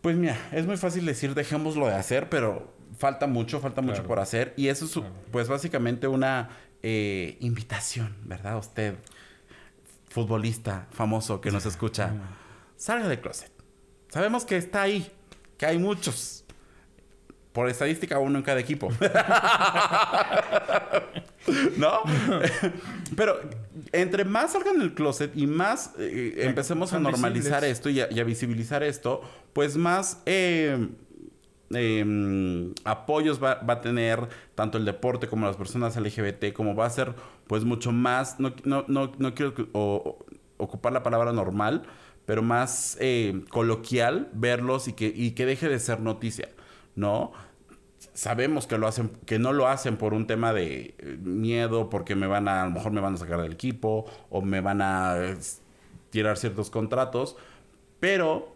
pues mira, es muy fácil decir dejémoslo de hacer, pero falta mucho, falta mucho por hacer. Y eso es, Claro. pues básicamente una eh, invitación, ¿verdad? Usted, futbolista famoso que nos escucha, salga del closet. Sabemos que está ahí, que hay muchos. Por estadística, uno en cada equipo. ¿No? Pero entre más salgan del closet y más eh, empecemos a normalizar visibles. esto y a, y a visibilizar esto, pues más eh, eh, apoyos va, va a tener tanto el deporte como las personas LGBT, como va a ser pues mucho más, no, no, no, no quiero o- ocupar la palabra normal, pero más eh, coloquial verlos y que, y que deje de ser noticia, ¿no? sabemos que lo hacen, que no lo hacen por un tema de eh, miedo, porque me van a, a lo mejor me van a sacar del equipo, o me van a tirar ciertos contratos, pero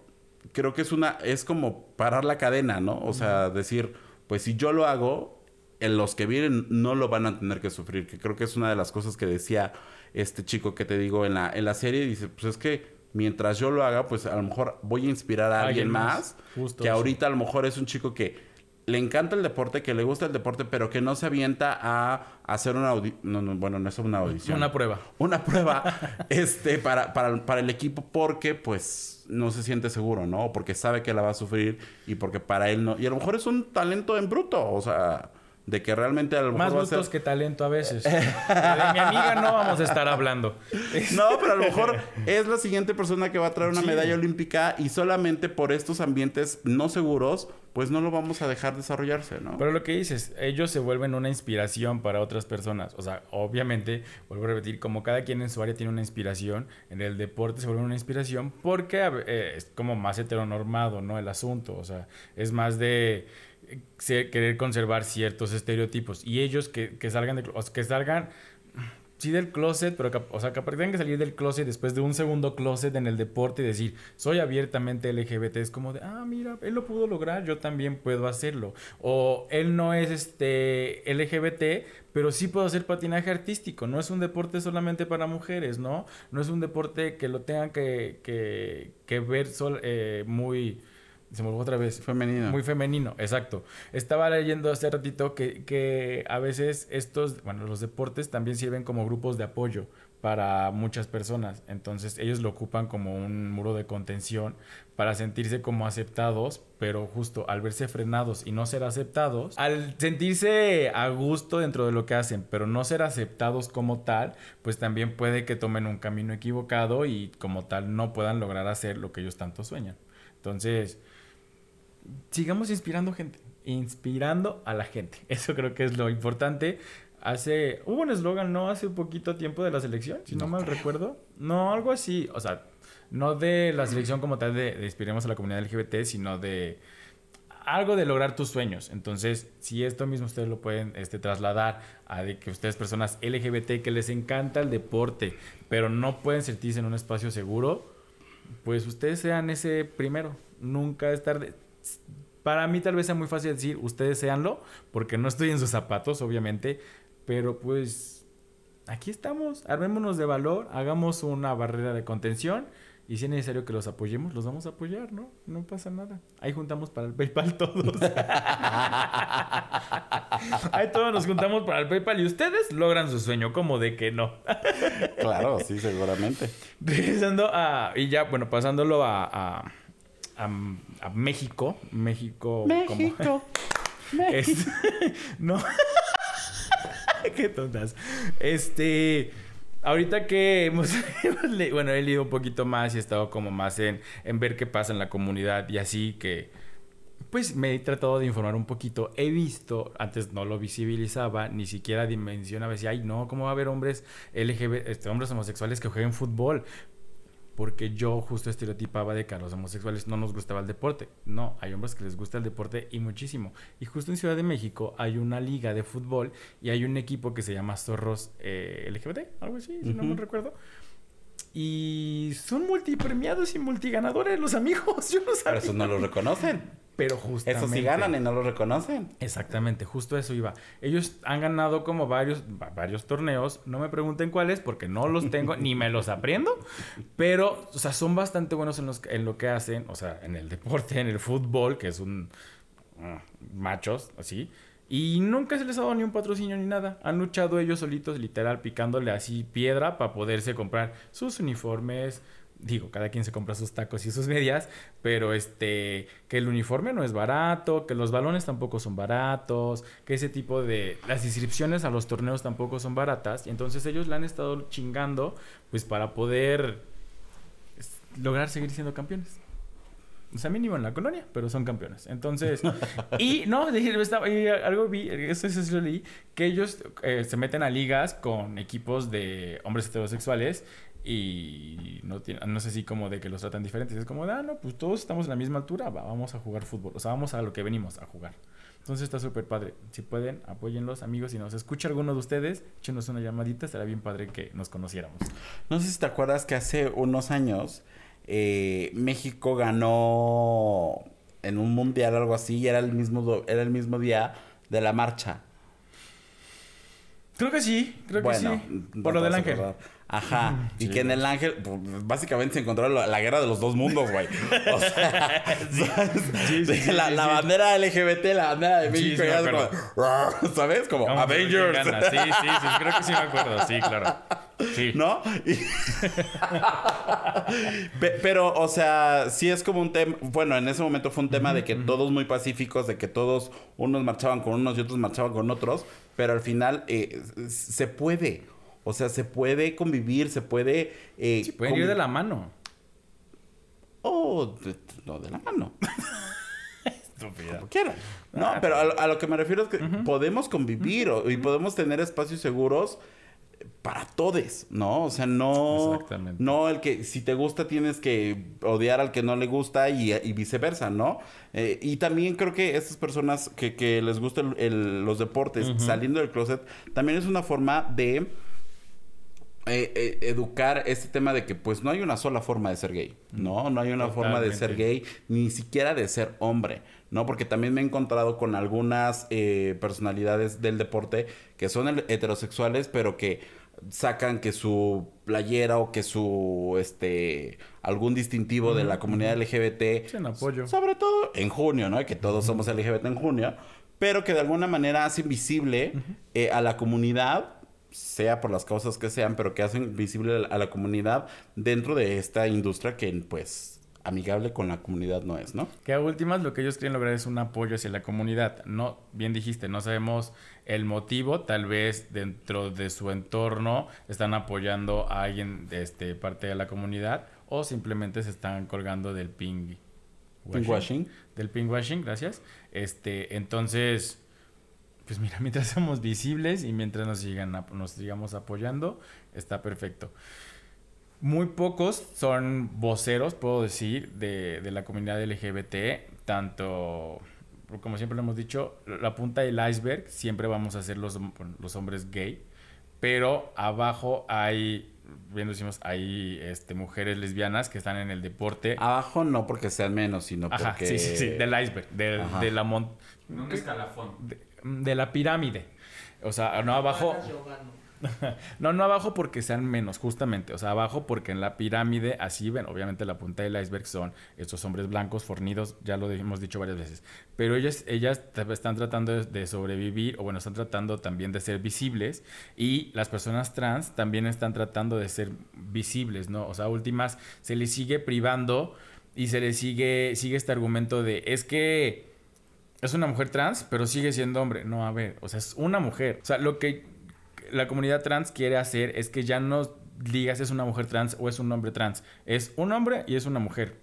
creo que es una, es como parar la cadena, ¿no? O sea, decir, pues si yo lo hago, en los que vienen no lo van a tener que sufrir, que creo que es una de las cosas que decía este chico que te digo en la, en la serie, dice, pues es que mientras yo lo haga, pues a lo mejor voy a inspirar a alguien, Alguien más. más, Justo que eso. ahorita a lo mejor es un chico que le encanta el deporte, que le gusta el deporte, pero que no se avienta a hacer una audición. No, no, bueno, no es una audición. Una prueba. Una prueba este, para, para, para el equipo porque, pues, no se siente seguro, ¿no? Porque sabe que la va a sufrir y porque para él no... Y a lo mejor es un talento en bruto, o sea de que realmente a lo Más mejor a gustos ser... que talento a veces. de mi amiga no vamos a estar hablando. No, pero a lo mejor es la siguiente persona que va a traer una Sí. medalla olímpica y solamente por estos ambientes no seguros, pues no lo vamos a dejar desarrollarse, ¿no? Pero lo que dices, ellos se vuelven una inspiración para otras personas. O sea, obviamente, vuelvo a repetir, como cada quien en su área tiene una inspiración, en el deporte se vuelve una inspiración porque eh, es como más heteronormado, ¿no? El asunto. O sea, es más de querer conservar ciertos estereotipos. Y ellos que, que salgan de, que salgan sí del closet, pero que, o sea, que tengan que salir del closet después de un segundo closet en el deporte y decir, soy abiertamente LGBT, es como de, ah, mira, él lo pudo lograr, yo también puedo hacerlo. O él no es este LGBT, pero sí puedo hacer patinaje artístico, no es un deporte solamente para mujeres, ¿no? No es un deporte que lo tengan que, que, que ver sol- eh, muy... Se me olvidó otra vez. Femenino. Muy femenino, exacto. Estaba leyendo hace ratito que, que a veces estos, bueno, los deportes también sirven como grupos de apoyo para muchas personas. Entonces ellos lo ocupan como un muro de contención para sentirse como aceptados, pero justo al verse frenados y no ser aceptados, al sentirse a gusto dentro de lo que hacen, pero no ser aceptados como tal, pues también puede que tomen un camino equivocado y como tal no puedan lograr hacer lo que ellos tanto sueñan. Entonces, sigamos inspirando gente, inspirando a la gente. Eso creo que es lo importante. Hace, hubo un eslogan, ¿no? Hace un poquito tiempo de la selección, si no, mal recuerdo. No, algo así. O sea, no de la selección como tal de, de inspiremos a la comunidad LGBT, sino de algo de lograr tus sueños. Entonces, si esto mismo ustedes lo pueden este, trasladar a de que ustedes personas LGBT que les encanta el deporte, pero no pueden sentirse en un espacio seguro, pues ustedes sean ese primero. Nunca es tarde. Para mí tal vez sea muy fácil decir, ustedes seanlo, porque no estoy en sus zapatos, obviamente, pero pues aquí estamos, armémonos de valor, hagamos una barrera de contención y si es necesario que los apoyemos, los vamos a apoyar, ¿no? No pasa nada. Ahí juntamos para el PayPal todos. Ahí todos nos juntamos para el PayPal y ustedes logran su sueño, como de que no. Claro, sí, seguramente. Regresando a. Y ya, bueno, pasándolo a. a, a- a México. México. como- Es- no. Qué tontas. Este. Ahorita que hemos, bueno, he leído un poquito más y he estado como más en, en ver qué pasa en la comunidad y así que, pues me he tratado de informar un poquito. He visto, antes no lo visibilizaba, ni siquiera dimensionaba, decía, ay no, ¿cómo va a haber hombres LGBT, este, hombres homosexuales que jueguen fútbol? Porque yo justo estereotipaba de que a los homosexuales no nos gustaba el deporte. No, hay hombres que les gusta el deporte y muchísimo. Y justo en Ciudad de México hay una liga de fútbol y hay un equipo que se llama Zorros eh, LGBT, algo así, si no me recuerdo. Y son multipremiados y multiganadores los amigos. Yo no Pero sabía. esos no lo reconocen. Pero justamente. Esos sí ganan y no lo reconocen. Exactamente, justo eso iba. Ellos han ganado como varios, va- varios torneos. No me pregunten cuáles porque no los tengo ni me los aprendo. Pero, o sea, son bastante buenos en, los, en lo que hacen. O sea, en el deporte, en el fútbol, que es un... ah, machos, así. Y nunca se les ha dado ni un patrocinio ni nada. Han luchado ellos solitos, literal, picándole así piedra para poderse comprar sus uniformes. Digo, cada quien se compra sus tacos y sus medias, pero este, que el uniforme no es barato, que los balones tampoco son baratos, que ese tipo de, las inscripciones a los torneos tampoco son baratas, y entonces ellos la han estado chingando, pues para poder es, lograr seguir siendo campeones. O sea, mínimo en la colonia, pero son campeones. Entonces, y no, y algo vi, eso, sí lo leí, que ellos eh, se meten a ligas con equipos de hombres heterosexuales y no, tienen, no sé si como de que los tratan diferentes. Es como, de, ah, no, pues todos estamos en la misma altura, va, vamos a jugar fútbol. O sea, vamos a lo que venimos a jugar. Entonces está súper padre. Si pueden, apóyenlos, amigos. Si nos escucha alguno de ustedes, échenos una llamadita. Será bien padre que nos conociéramos. No sé si te acuerdas que hace unos años eh, México ganó en un mundial o algo así y era el mismo era el mismo día de la marcha. Creo que sí, creo bueno, que sí. no Por lo del ángel. Ajá. Y que en el ángel, pues, básicamente se encontró la, la guerra de los dos mundos, güey. O sea, la, la bandera LGBT, la bandera de México, me como, ¿sabes? Como Avengers. Sí, sí, sí, creo que sí me acuerdo, sí, claro. Sí. ¿No? Y- Pero, o sea, sí es como un tema. Bueno, en ese momento fue un tema de que todos muy pacíficos, de que todos unos marchaban con unos y otros marchaban con otros, pero al final eh, se puede. O sea, se puede convivir, se puede. Eh, Sí, pueden ir de la mano. Oh, de- no, de la mano. Estúpida. Como quieran. No, Ah, pero a, lo- a lo que me refiero es que podemos convivir o- y podemos tener espacios seguros para todos, ¿no? O sea, no, Exactamente. no el que si te gusta tienes que odiar al que no le gusta y, y viceversa, ¿no? Eh, y también creo que estas personas que, que les gustan los deportes saliendo del closet también es una forma de eh, eh, educar este tema de que pues no hay una sola forma de ser gay, ¿no? No hay una forma de ser gay, ni siquiera de ser hombre, ¿no? Porque también me he encontrado con algunas eh, personalidades del deporte que son heterosexuales, pero que sacan que su playera o que su, este, algún distintivo de la comunidad LGBT, apoyo. sobre todo en junio, ¿no? Que todos somos LGBT en junio, pero que de alguna manera hacen visible eh, a la comunidad, sea por las causas que sean, pero que hacen visible a la comunidad dentro de esta industria que, pues, amigable con la comunidad no es, ¿no? Que a últimas lo que ellos quieren lograr es un apoyo hacia la comunidad. No, bien dijiste, no sabemos el motivo, tal vez dentro de su entorno están apoyando a alguien de este parte de la comunidad o simplemente se están colgando del ping Pinkwashing. Del pinkwashing, gracias. Este, entonces pues mira, mientras somos visibles y mientras nos sigan nos sigamos apoyando, está perfecto. Muy pocos son voceros, puedo decir, de, de la comunidad LGBT, tanto, como siempre lo hemos dicho, la punta del iceberg siempre vamos a ser los, los hombres gay, pero abajo hay, bien decimos, hay este, mujeres lesbianas que están en el deporte. Abajo no porque sean menos, sino Ajá, porque... sí, sí, sí, del iceberg, de, Ajá. de la mon- En un escalafón. de, de la pirámide. O sea, no abajo. No, no abajo porque sean menos, justamente. O sea, abajo porque en la pirámide, así ven, obviamente la punta del iceberg son estos hombres blancos, fornidos, ya lo hemos dicho varias veces. Pero ellas, ellas están tratando de, de sobrevivir, o bueno, están tratando también de ser visibles. Y las personas trans también están tratando de ser visibles, ¿no? O sea, últimas, se les sigue privando y se les sigue, sigue este argumento de, es que es una mujer trans, pero sigue siendo hombre. No, a ver, o sea, es una mujer. O sea, lo que la comunidad trans quiere hacer es que ya no digas es una mujer trans o es un hombre trans. Es un hombre y es una mujer.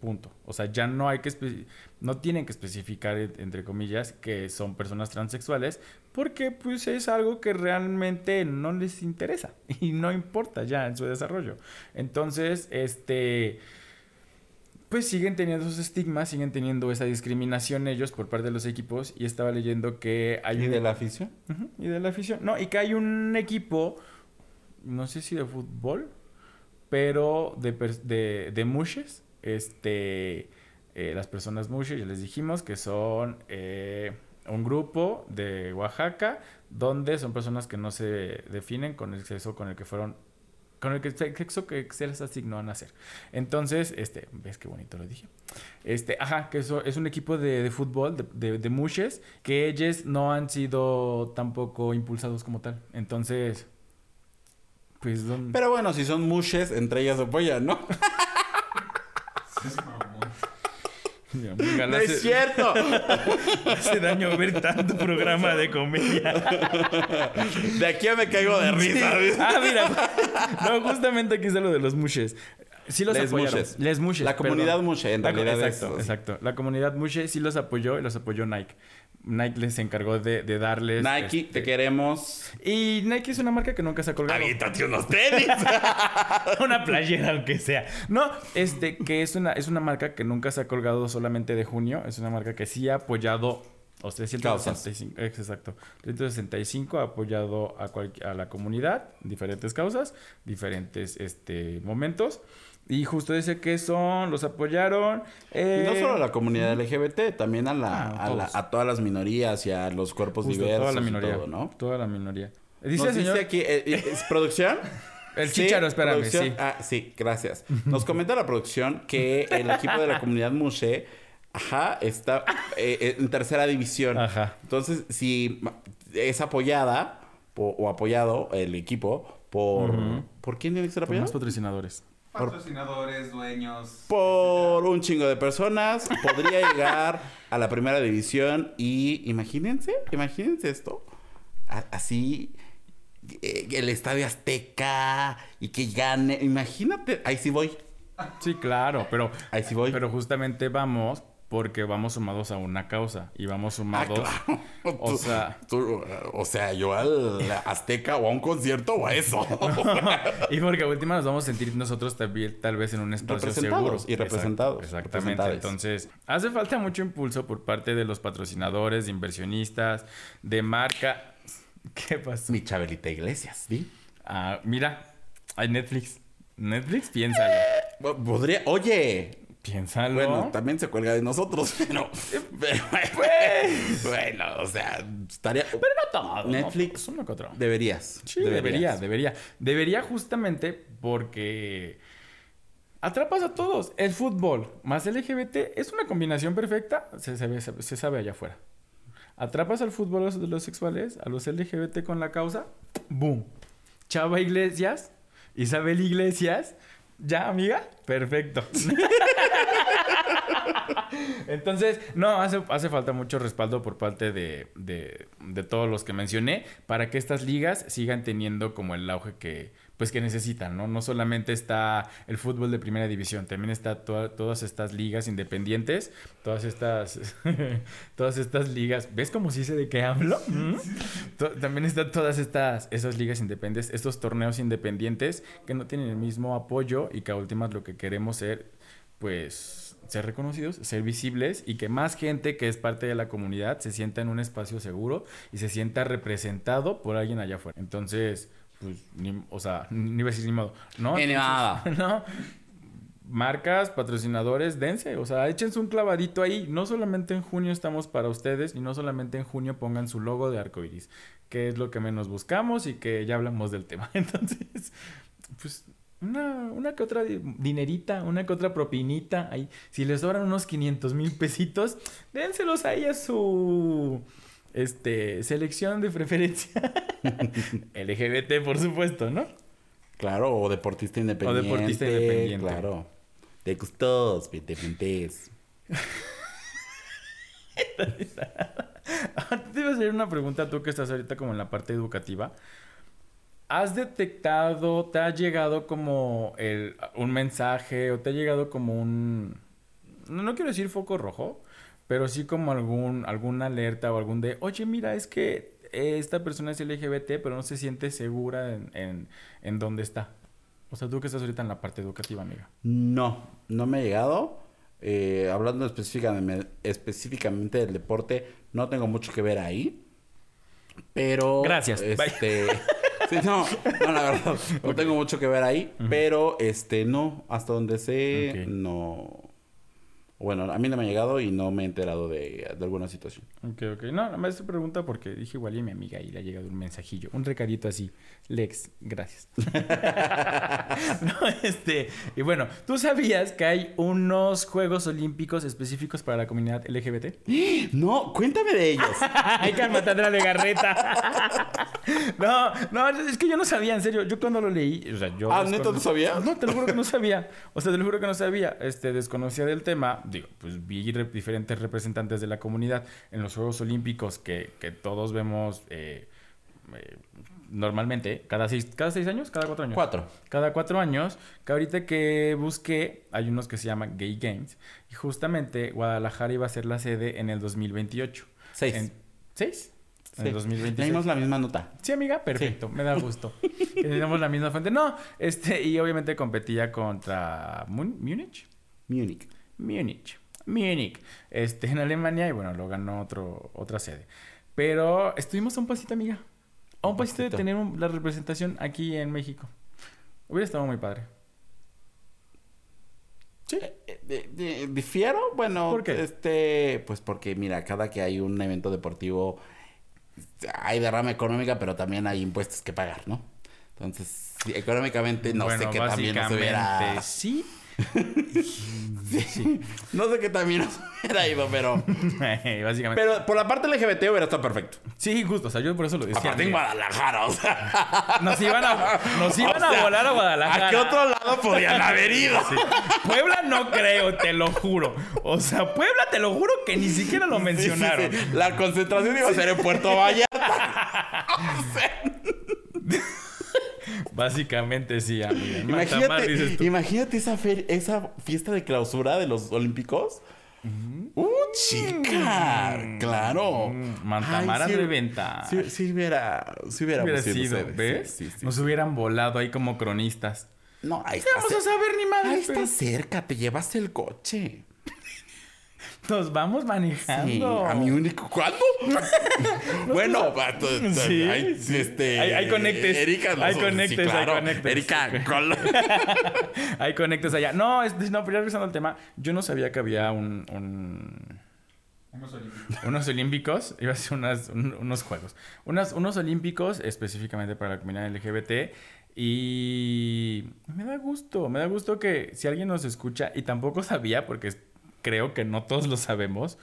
Punto. O sea, ya no hay que no tienen que especificar entre comillas que son personas transexuales porque pues es algo que realmente no les interesa y no importa ya en su desarrollo. Entonces, este pues siguen teniendo esos estigmas, siguen teniendo esa discriminación ellos por parte de los equipos y estaba leyendo que hay ¿Y un- de la afición? Y de la afición. No, y que hay un equipo, no sé si de fútbol, pero de, de, de mushes. Este, eh, las personas mushes, ya les dijimos que son eh, un grupo de Oaxaca, donde son personas que no se definen con el sexo con el que fueron con el que, sexo que se les asignó a nacer. Entonces, este, ves qué bonito lo dije. Este, ajá, que eso es un equipo de, de fútbol, de, de, de mushes, que ellos no han sido tampoco impulsados como tal. Entonces, pues, ¿dónde- Pero bueno, si son mushes, entre ellas se apoyan, ¿no? Amiga, ¡No es cierto! hace daño ver tanto programa de comedia. De aquí me caigo de risa. ah, mira. No, justamente aquí está lo de los mushes. Sí los Les apoyaron. mushes. Les mushes. La comunidad perdón. mushe, en La realidad Exacto, exacto. La comunidad mushe sí los apoyó y los apoyó Nike. Nike les encargó de, de darles... Nike, este, te queremos. Y Nike es una marca que nunca se ha colgado. Aviéntate unos tenis. una playera, aunque sea. No, este, que es una, es una marca que nunca se ha colgado solamente de junio. Es una marca que sí ha apoyado. O sea, 365, ex- exacto. 365 ha apoyado a, cual- a la comunidad, diferentes causas, diferentes este, momentos. Y justo dice que son, los apoyaron. Y eh, no solo a la comunidad LGBT, también a, la, Ah, a, la- todos. a todas las minorías y a los cuerpos justo diversos. toda la minoría. todo, ¿no? Toda la minoría. Dice Nos el señor- dice aquí, eh, eh, ¿es producción? El Sí, chícharo, espérame, sí. Ah, sí, gracias. Nos comenta la producción que el equipo de la comunidad Mushe, ajá, está eh, eh, en tercera división. Ajá. Entonces, si es apoyada po- o apoyado el equipo por... ¿Por quién tiene que ser Por apoyado? más patrocinadores. Patrocinadores, dueños. Por un chingo de personas. Podría llegar a la primera división y imagínense, imagínense esto. A- así, eh, el Estadio Azteca y que gane. Imagínate, ahí sí voy. Sí, claro, pero, Ahí sí voy. pero justamente vamos porque vamos sumados a una causa y vamos Ah, sumados. claro. O Tú- sea, tú, o sea, yo al Azteca o a un concierto o a eso. y porque a última nos vamos a sentir nosotros también, tal vez en un espacio Representados seguro. y representados, Exact- exactamente. Entonces, hace falta mucho impulso por parte de los patrocinadores, de inversionistas, de marca. ¿Qué pasó? Mi Chabelita Iglesias, ¿sí? Ah, mira, hay Netflix. Netflix, piénsalo. Po- Podría, oye, Piénsalo. Bueno, también se cuelga de nosotros, pero. pero Pues. bueno, o sea, estaría. Pero no todo. Netflix. ¿no? Uno que otro. Deberías. Sí, deberías. debería, debería. Debería justamente porque atrapas a todos. El fútbol más LGBT es una combinación perfecta. Se, sabe- se sabe allá afuera. Atrapas al fútbol a los, de los sexuales, a los LGBT con la causa, ¡boom! Chava Iglesias, Isabel Iglesias, ¿ya, amiga? Perfecto. Entonces, no, hace, hace falta mucho respaldo por parte de, de- de todos los que mencioné para que estas ligas sigan teniendo como el auge que, pues, que necesitan, ¿no? No solamente está el fútbol de primera división, también está toda- todas estas ligas independientes, todas estas, todas estas ligas. ¿Ves cómo sí sé de qué hablo? ¿Mm? To- También están todas estas, esas ligas independientes, estos torneos independientes que no tienen el mismo apoyo y que a últimas lo que queremos ser, pues, ser reconocidos, ser visibles y que más gente que es parte de la comunidad se sienta en un espacio seguro y se sienta representado por alguien allá afuera. Entonces, pues, ni- o sea, ni iba a decir ni modo. No, Ni nada. no. Marcas, patrocinadores, dense, o sea, échense un clavadito ahí. No solamente en junio estamos para ustedes y no solamente en junio pongan su logo de arcoiris, que es lo que menos buscamos y que ya hablamos del tema. Entonces, pues una, una que otra di- dinerita, una que otra propinita ahí. Si les sobran unos 500 mil pesitos, dénselos ahí a su este, selección de preferencia. LGBT, por supuesto, ¿no? Claro, o deportista independiente. deportista independiente. Claro. De gustos, independientes. Te iba a hacer una pregunta tú que estás ahorita como en la parte educativa. ¿Has detectado, te ha llegado como el, un mensaje o te ha llegado como un... No, no quiero decir foco rojo, pero sí como algún, alguna alerta o algún de, oye, mira, es que esta persona es LGBT, pero no se siente segura en, en, en dónde está. O sea, tú que estás ahorita en la parte educativa, amiga. No, no me ha llegado. Eh, hablando específicamente, específicamente del deporte, no tengo mucho que ver ahí. Pero. Gracias. Este. sí, no, no, la verdad. No tengo mucho que ver ahí. Pero, este, no. Hasta donde sé, no. Bueno, a mí no me ha llegado y no me he enterado de, de alguna situación. Ok, ok. No, nada más te pregunta porque dije igual y a mi amiga y le ha llegado un mensajillo, un recadito así. Lex, gracias. no, este, y bueno, ¿tú sabías que hay unos Juegos Olímpicos específicos para la comunidad LGBT? No, cuéntame de ellos. Ay, cálmate, Andrea Legarreta. no, no, es que yo no sabía, en serio. Yo cuando lo leí, o sea, yo... Ah, ¿neta no sabías? No, te lo juro que no sabía. O sea, te lo juro que no sabía. Este, desconocía del tema. Digo, pues vi re- diferentes representantes de la comunidad en los Juegos Olímpicos que, que todos vemos eh, eh, normalmente, cada seis, cada seis años, cada cuatro años. Cuatro. Cada cuatro años, que ahorita que busqué, hay unos que se llaman Gay Games. Y justamente Guadalajara iba a ser la sede en el 2028. Seis. En- ¿Seis? En Sí. el 2026. Leímos la misma nota. Sí, amiga, perfecto, me da gusto. Tenemos la misma fuente. No, este, y obviamente competía contra Múnich. Múnich. Múnich. Múnich. Este, en Alemania, y bueno, lo ganó otro, otra sede. Pero estuvimos a un pasito, amiga. A un Un pasito de tener un- la representación aquí en México. Hubiera estado muy padre. Sí. Eh, de- ¿Difiero? Bueno, ¿Por qué? este, pues porque mira, cada que hay un evento deportivo hay derrama económica, pero también hay impuestos que pagar, ¿no? Entonces, sí, económicamente no sé qué también nos hubiera... básicamente sí. Sí. No sé qué también hubiera ido, pero... básicamente. Pero por la parte LGBT hubiera estado perfecto. sí, justo. O sea, yo por eso lo decía. Aparte en. Guadalajara, o sea... Nos iban a, nos iban O sea, a volar a Guadalajara. ¿A qué otro lado podían haber ido? Puebla no creo, te lo juro. O sea, Puebla te lo juro que ni siquiera lo mencionaron. sí. La concentración iba a ser en Puerto Vallarta. Básicamente sí, amiga. Dices Imagínate, tú. imagínate esa, fiesta de clausura de los Olímpicos. ¡Uh, chica! ¡Claro! Mm, Mantamar a Ay, sí- sí hubiera, sí hubiera, hubiera sido ¿ves? sí. Nos hubieran volado ahí como cronistas. No, ahí No está, vamos a saber ni ahí madre, está pero cerca, te llevaste el coche. Nos vamos Sí, manejando. a mi único. ¿Cuándo? bueno, va, to- to- Sí, hay, sí. este, Hay- hay conectes. Erika, Hay sí, conectes, hay claro. conectes. Erika, Hay conectes allá. No, es, no, pero ya regresando al tema, yo no sabía que había un, un- Unos olímpicos. unos olímpicos, iba a ser unas- un- unos juegos, unas, unos olímpicos específicamente para la comunidad LGBT y me da gusto, me da gusto que si alguien nos escucha y tampoco sabía porque es- creo que no todos lo sabemos,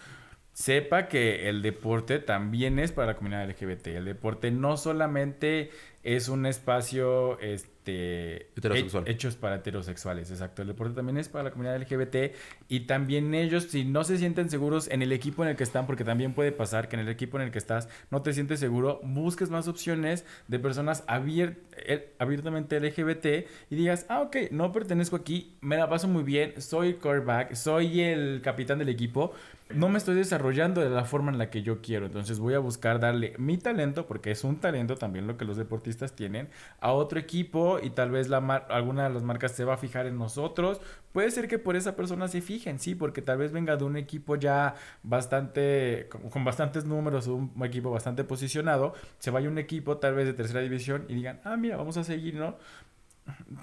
sepa que el deporte también es para la comunidad LGBT. El deporte no solamente es un espacio este, Heterosexual. he- hechos para heterosexuales, exacto. El deporte también es para la comunidad LGBT y también ellos, si no se sienten seguros en el equipo en el que están, porque también puede pasar que en el equipo en el que estás no te sientes seguro, busques más opciones de personas abier- eh, abiertamente LGBT y digas, ah, ok, no pertenezco aquí, me la paso muy bien, soy quarterback, soy el capitán del equipo, no me estoy desarrollando de la forma en la que yo quiero. Entonces voy a buscar darle mi talento, porque es un talento también lo que los deportistas tienen, a otro equipo y tal vez la mar- alguna de las marcas se va a fijar en nosotros. Puede ser que por esa persona se sí, porque tal vez venga de un equipo ya bastante, con, con bastantes números, un equipo bastante posicionado, se vaya un equipo tal vez de tercera división y digan, ah, mira, vamos a seguir, ¿no?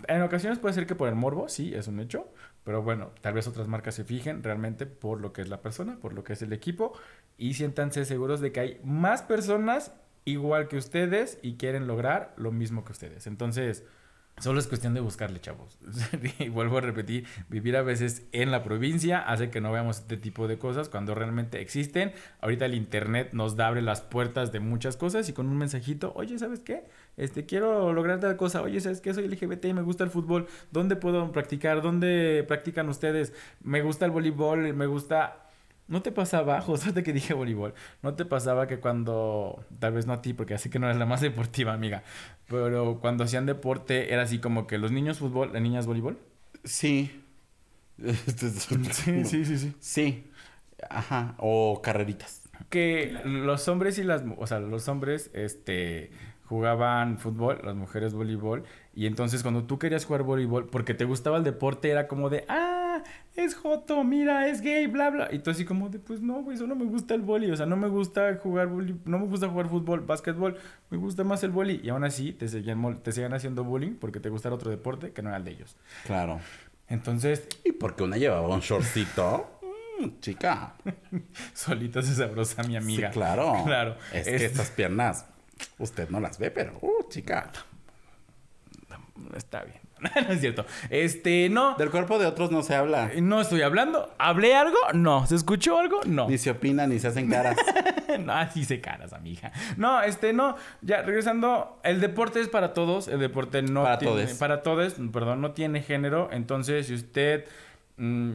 En ocasiones puede ser que por el morbo, sí, es un hecho, pero bueno, tal vez otras marcas se fijen realmente por lo que es la persona, por lo que es el equipo y siéntanse seguros de que hay más personas igual que ustedes y quieren lograr lo mismo que ustedes. Entonces, solo es cuestión de buscarle, chavos. y vuelvo a repetir, vivir a veces en la provincia hace que no veamos este tipo de cosas cuando realmente existen. Ahorita el internet nos da, abre las puertas de muchas cosas y con un mensajito, oye, ¿sabes qué? Este, quiero lograr tal cosa. Oye, ¿sabes qué? Soy LGBT y me gusta el fútbol. ¿Dónde puedo practicar? ¿Dónde practican ustedes? Me gusta el voleibol, me gusta... ¿No te pasaba, suerte que dije voleibol, no te pasaba que cuando, tal vez no a ti, porque así que no eres la más deportiva, amiga, pero cuando hacían deporte era así como que los niños fútbol, las niñas voleibol? Sí. sí, sí, sí. Sí. Ajá. O carreritas. Que los hombres y las, o sea, los hombres, este, jugaban fútbol, las mujeres voleibol, y entonces cuando tú querías jugar voleibol, porque te gustaba el deporte, era como de, ah, es joto, mira, es gay, bla, bla, y tú así como de, pues no, güey, solo me gusta el vóley, o sea, no me gusta jugar voli- no me gusta jugar fútbol, básquetbol, me gusta más el vóley, y aún así te seguían, te seguían haciendo bullying porque te gustara otro deporte que no era el de ellos. Claro. Entonces, ¿Y porque una llevaba un shortcito? Mm, chica. solita se sabrosa mi amiga. Sí, claro. Claro. Es que Este- estas piernas, usted no las ve, pero, uh, chica. Está bien. no es cierto. Este, no. Del cuerpo de otros no se habla. No estoy hablando. ¿Hablé algo? No. ¿Se escuchó algo? No. Ni se opina, ni se hacen caras. no, así se caras, amiga. No, este, no. Ya, regresando. El deporte es para todos. El deporte no Para tiene... todes. Para todos, perdón, no tiene género. Entonces, si usted... mm,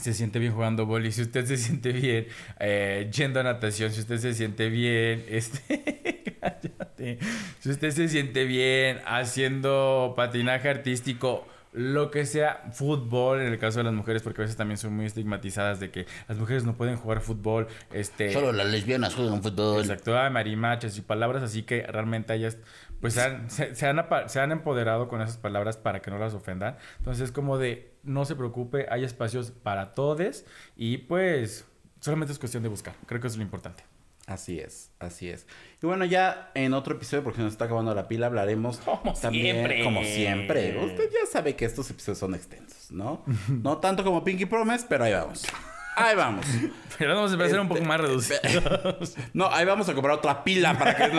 se siente bien jugando boli, si usted se siente bien eh, yendo a natación, si usted se siente bien, este, cállate, si usted se siente bien haciendo patinaje artístico, lo que sea, fútbol, en el caso de las mujeres, porque a veces también son muy estigmatizadas de que las mujeres no pueden jugar fútbol, este... Solo las lesbianas juegan fútbol. Exacto, ah, marimachas y palabras así que realmente ellas pues se han, se, se han, se han empoderado con esas palabras para que no las ofendan. Entonces como de no se preocupe, hay espacios para todos y pues solamente es cuestión de buscar. Creo que eso es lo importante. Así es, así es. Y bueno, ya en otro episodio, porque nos está acabando la pila, hablaremos Como también, siempre. como siempre. Usted ya sabe que estos episodios son extensos, ¿no? no tanto como Pinky Promise, pero ahí vamos. Ahí vamos. Pero vamos a ser un poco Este, más reducidos. No, ahí vamos a comprar otra pila para que...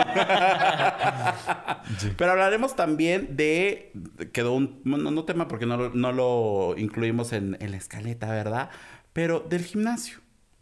Pero hablaremos también de... Quedó un... No, no tema porque no, lo- no lo incluimos en, en la escaleta, ¿verdad? Pero del gimnasio,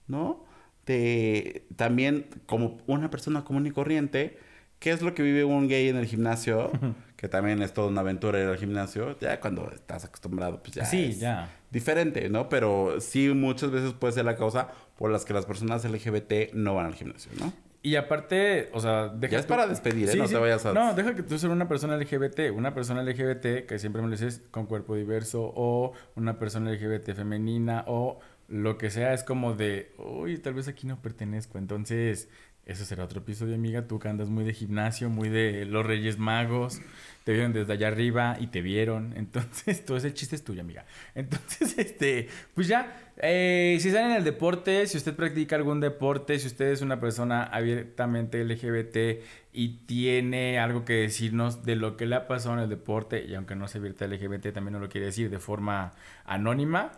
¿no? De... También como una persona común y corriente... ¿Qué es lo que vive un gay en el gimnasio? que también es toda una aventura ir al gimnasio. Ya cuando estás acostumbrado, pues ya Sí, es ya. diferente, ¿no? Pero sí muchas veces puede ser la causa por las que las personas LGBT no van al gimnasio, ¿no? Y aparte, o sea, deja Ya es para despedir, ¿eh? No te vayas a- No, deja que tú seas una persona LGBT. Una persona LGBT que siempre me lo dices con cuerpo diverso o una persona LGBT femenina o lo que sea. Es como de, uy, tal vez aquí no pertenezco. Entonces, eso será otro episodio, amiga. Tú que andas muy de gimnasio, muy de los Reyes Magos. Te vieron desde allá arriba y te vieron. Entonces, todo ese chiste es tuyo, amiga. Entonces, este, pues ya. eh, si están en el deporte, si usted practica algún deporte, si usted es una persona abiertamente LGBT y tiene algo que decirnos de lo que le ha pasado en el deporte, y aunque no sea abierta LGBT, también no lo quiere decir de forma anónima,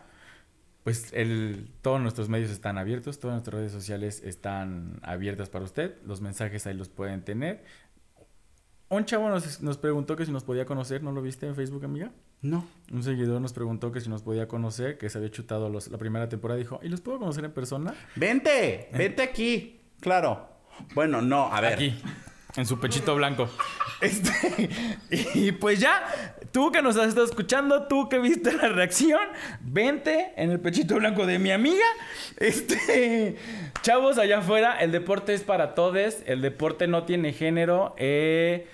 pues el, todos nuestros medios están abiertos, todas nuestras redes sociales están abiertas para usted, los mensajes ahí los pueden tener. Un chavo nos, nos preguntó que si nos podía conocer, ¿no lo viste en Facebook, amiga? No. Un seguidor nos preguntó que si nos podía conocer, que se había chutado los- la primera temporada. Dijo, ¿y los puedo conocer en persona? Vente, vente aquí. Claro. Bueno, no, a ver. Aquí, en su pechito blanco. Este, y pues ya, tú que nos has estado escuchando, tú que viste la reacción, vente en el pechito blanco de mi amiga. Este, chavos, allá afuera, el deporte es para todos, el deporte no tiene género. eh,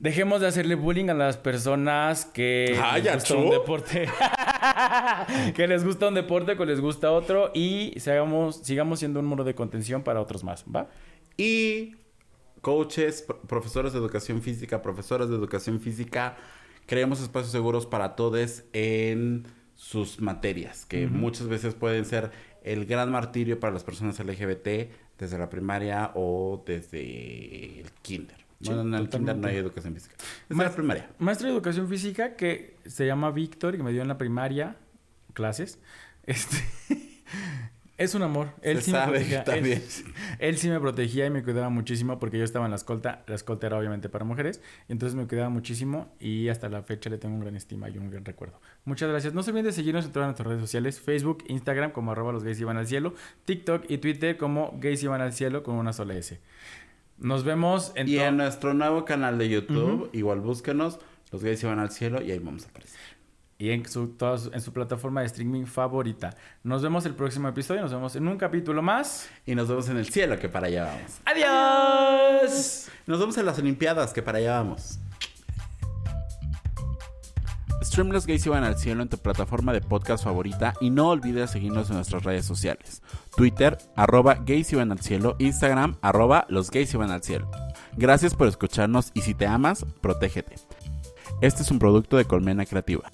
Dejemos de hacerle bullying a las personas que Ay, les gusta un deporte. que les gusta un deporte, que les gusta otro. Y sigamos, sigamos siendo un muro de contención para otros más, ¿va? Y coaches, pro- profesores de educación física, profesoras de educación física, creemos espacios seguros para todos en sus materias, que muchas veces pueden ser el gran martirio para las personas LGBT desde la primaria o desde el kinder. Sí, bueno, en el kinder no hay educación física. Es la primaria. Maestro de educación física que se llama Víctor y que me dio en la primaria clases. Este es un amor. Él Se sí sabe me protegía. también. Él, él sí me protegía y me cuidaba muchísimo porque yo estaba en la escolta. La escolta era obviamente para mujeres. y entonces me cuidaba muchísimo y hasta la fecha le tengo un gran estima y un gran recuerdo. Muchas gracias. No se olviden de seguirnos en todas nuestras redes sociales. Facebook, Instagram como arroba los gays iban al cielo. TikTok y Twitter como gays iban al cielo con una sola S. Nos vemos en Y en nuestro nuevo canal de YouTube, igual búsquenos, los gays van al cielo y ahí vamos a aparecer. Y en su, todas- en su plataforma de streaming favorita. Nos vemos el próximo episodio, nos vemos en un capítulo más. Y nos vemos en el cielo, que para allá vamos. ¡Adiós! Nos vemos en las Olimpiadas, que para allá vamos. Stream Los Gays Iban al Cielo en tu plataforma de podcast favorita y no olvides seguirnos en nuestras redes sociales. Twitter, arroba gays iban al cielo, Instagram, arroba los gays iban al cielo. Gracias por escucharnos y si te amas, protégete. Este es un producto de Colmena Creativa.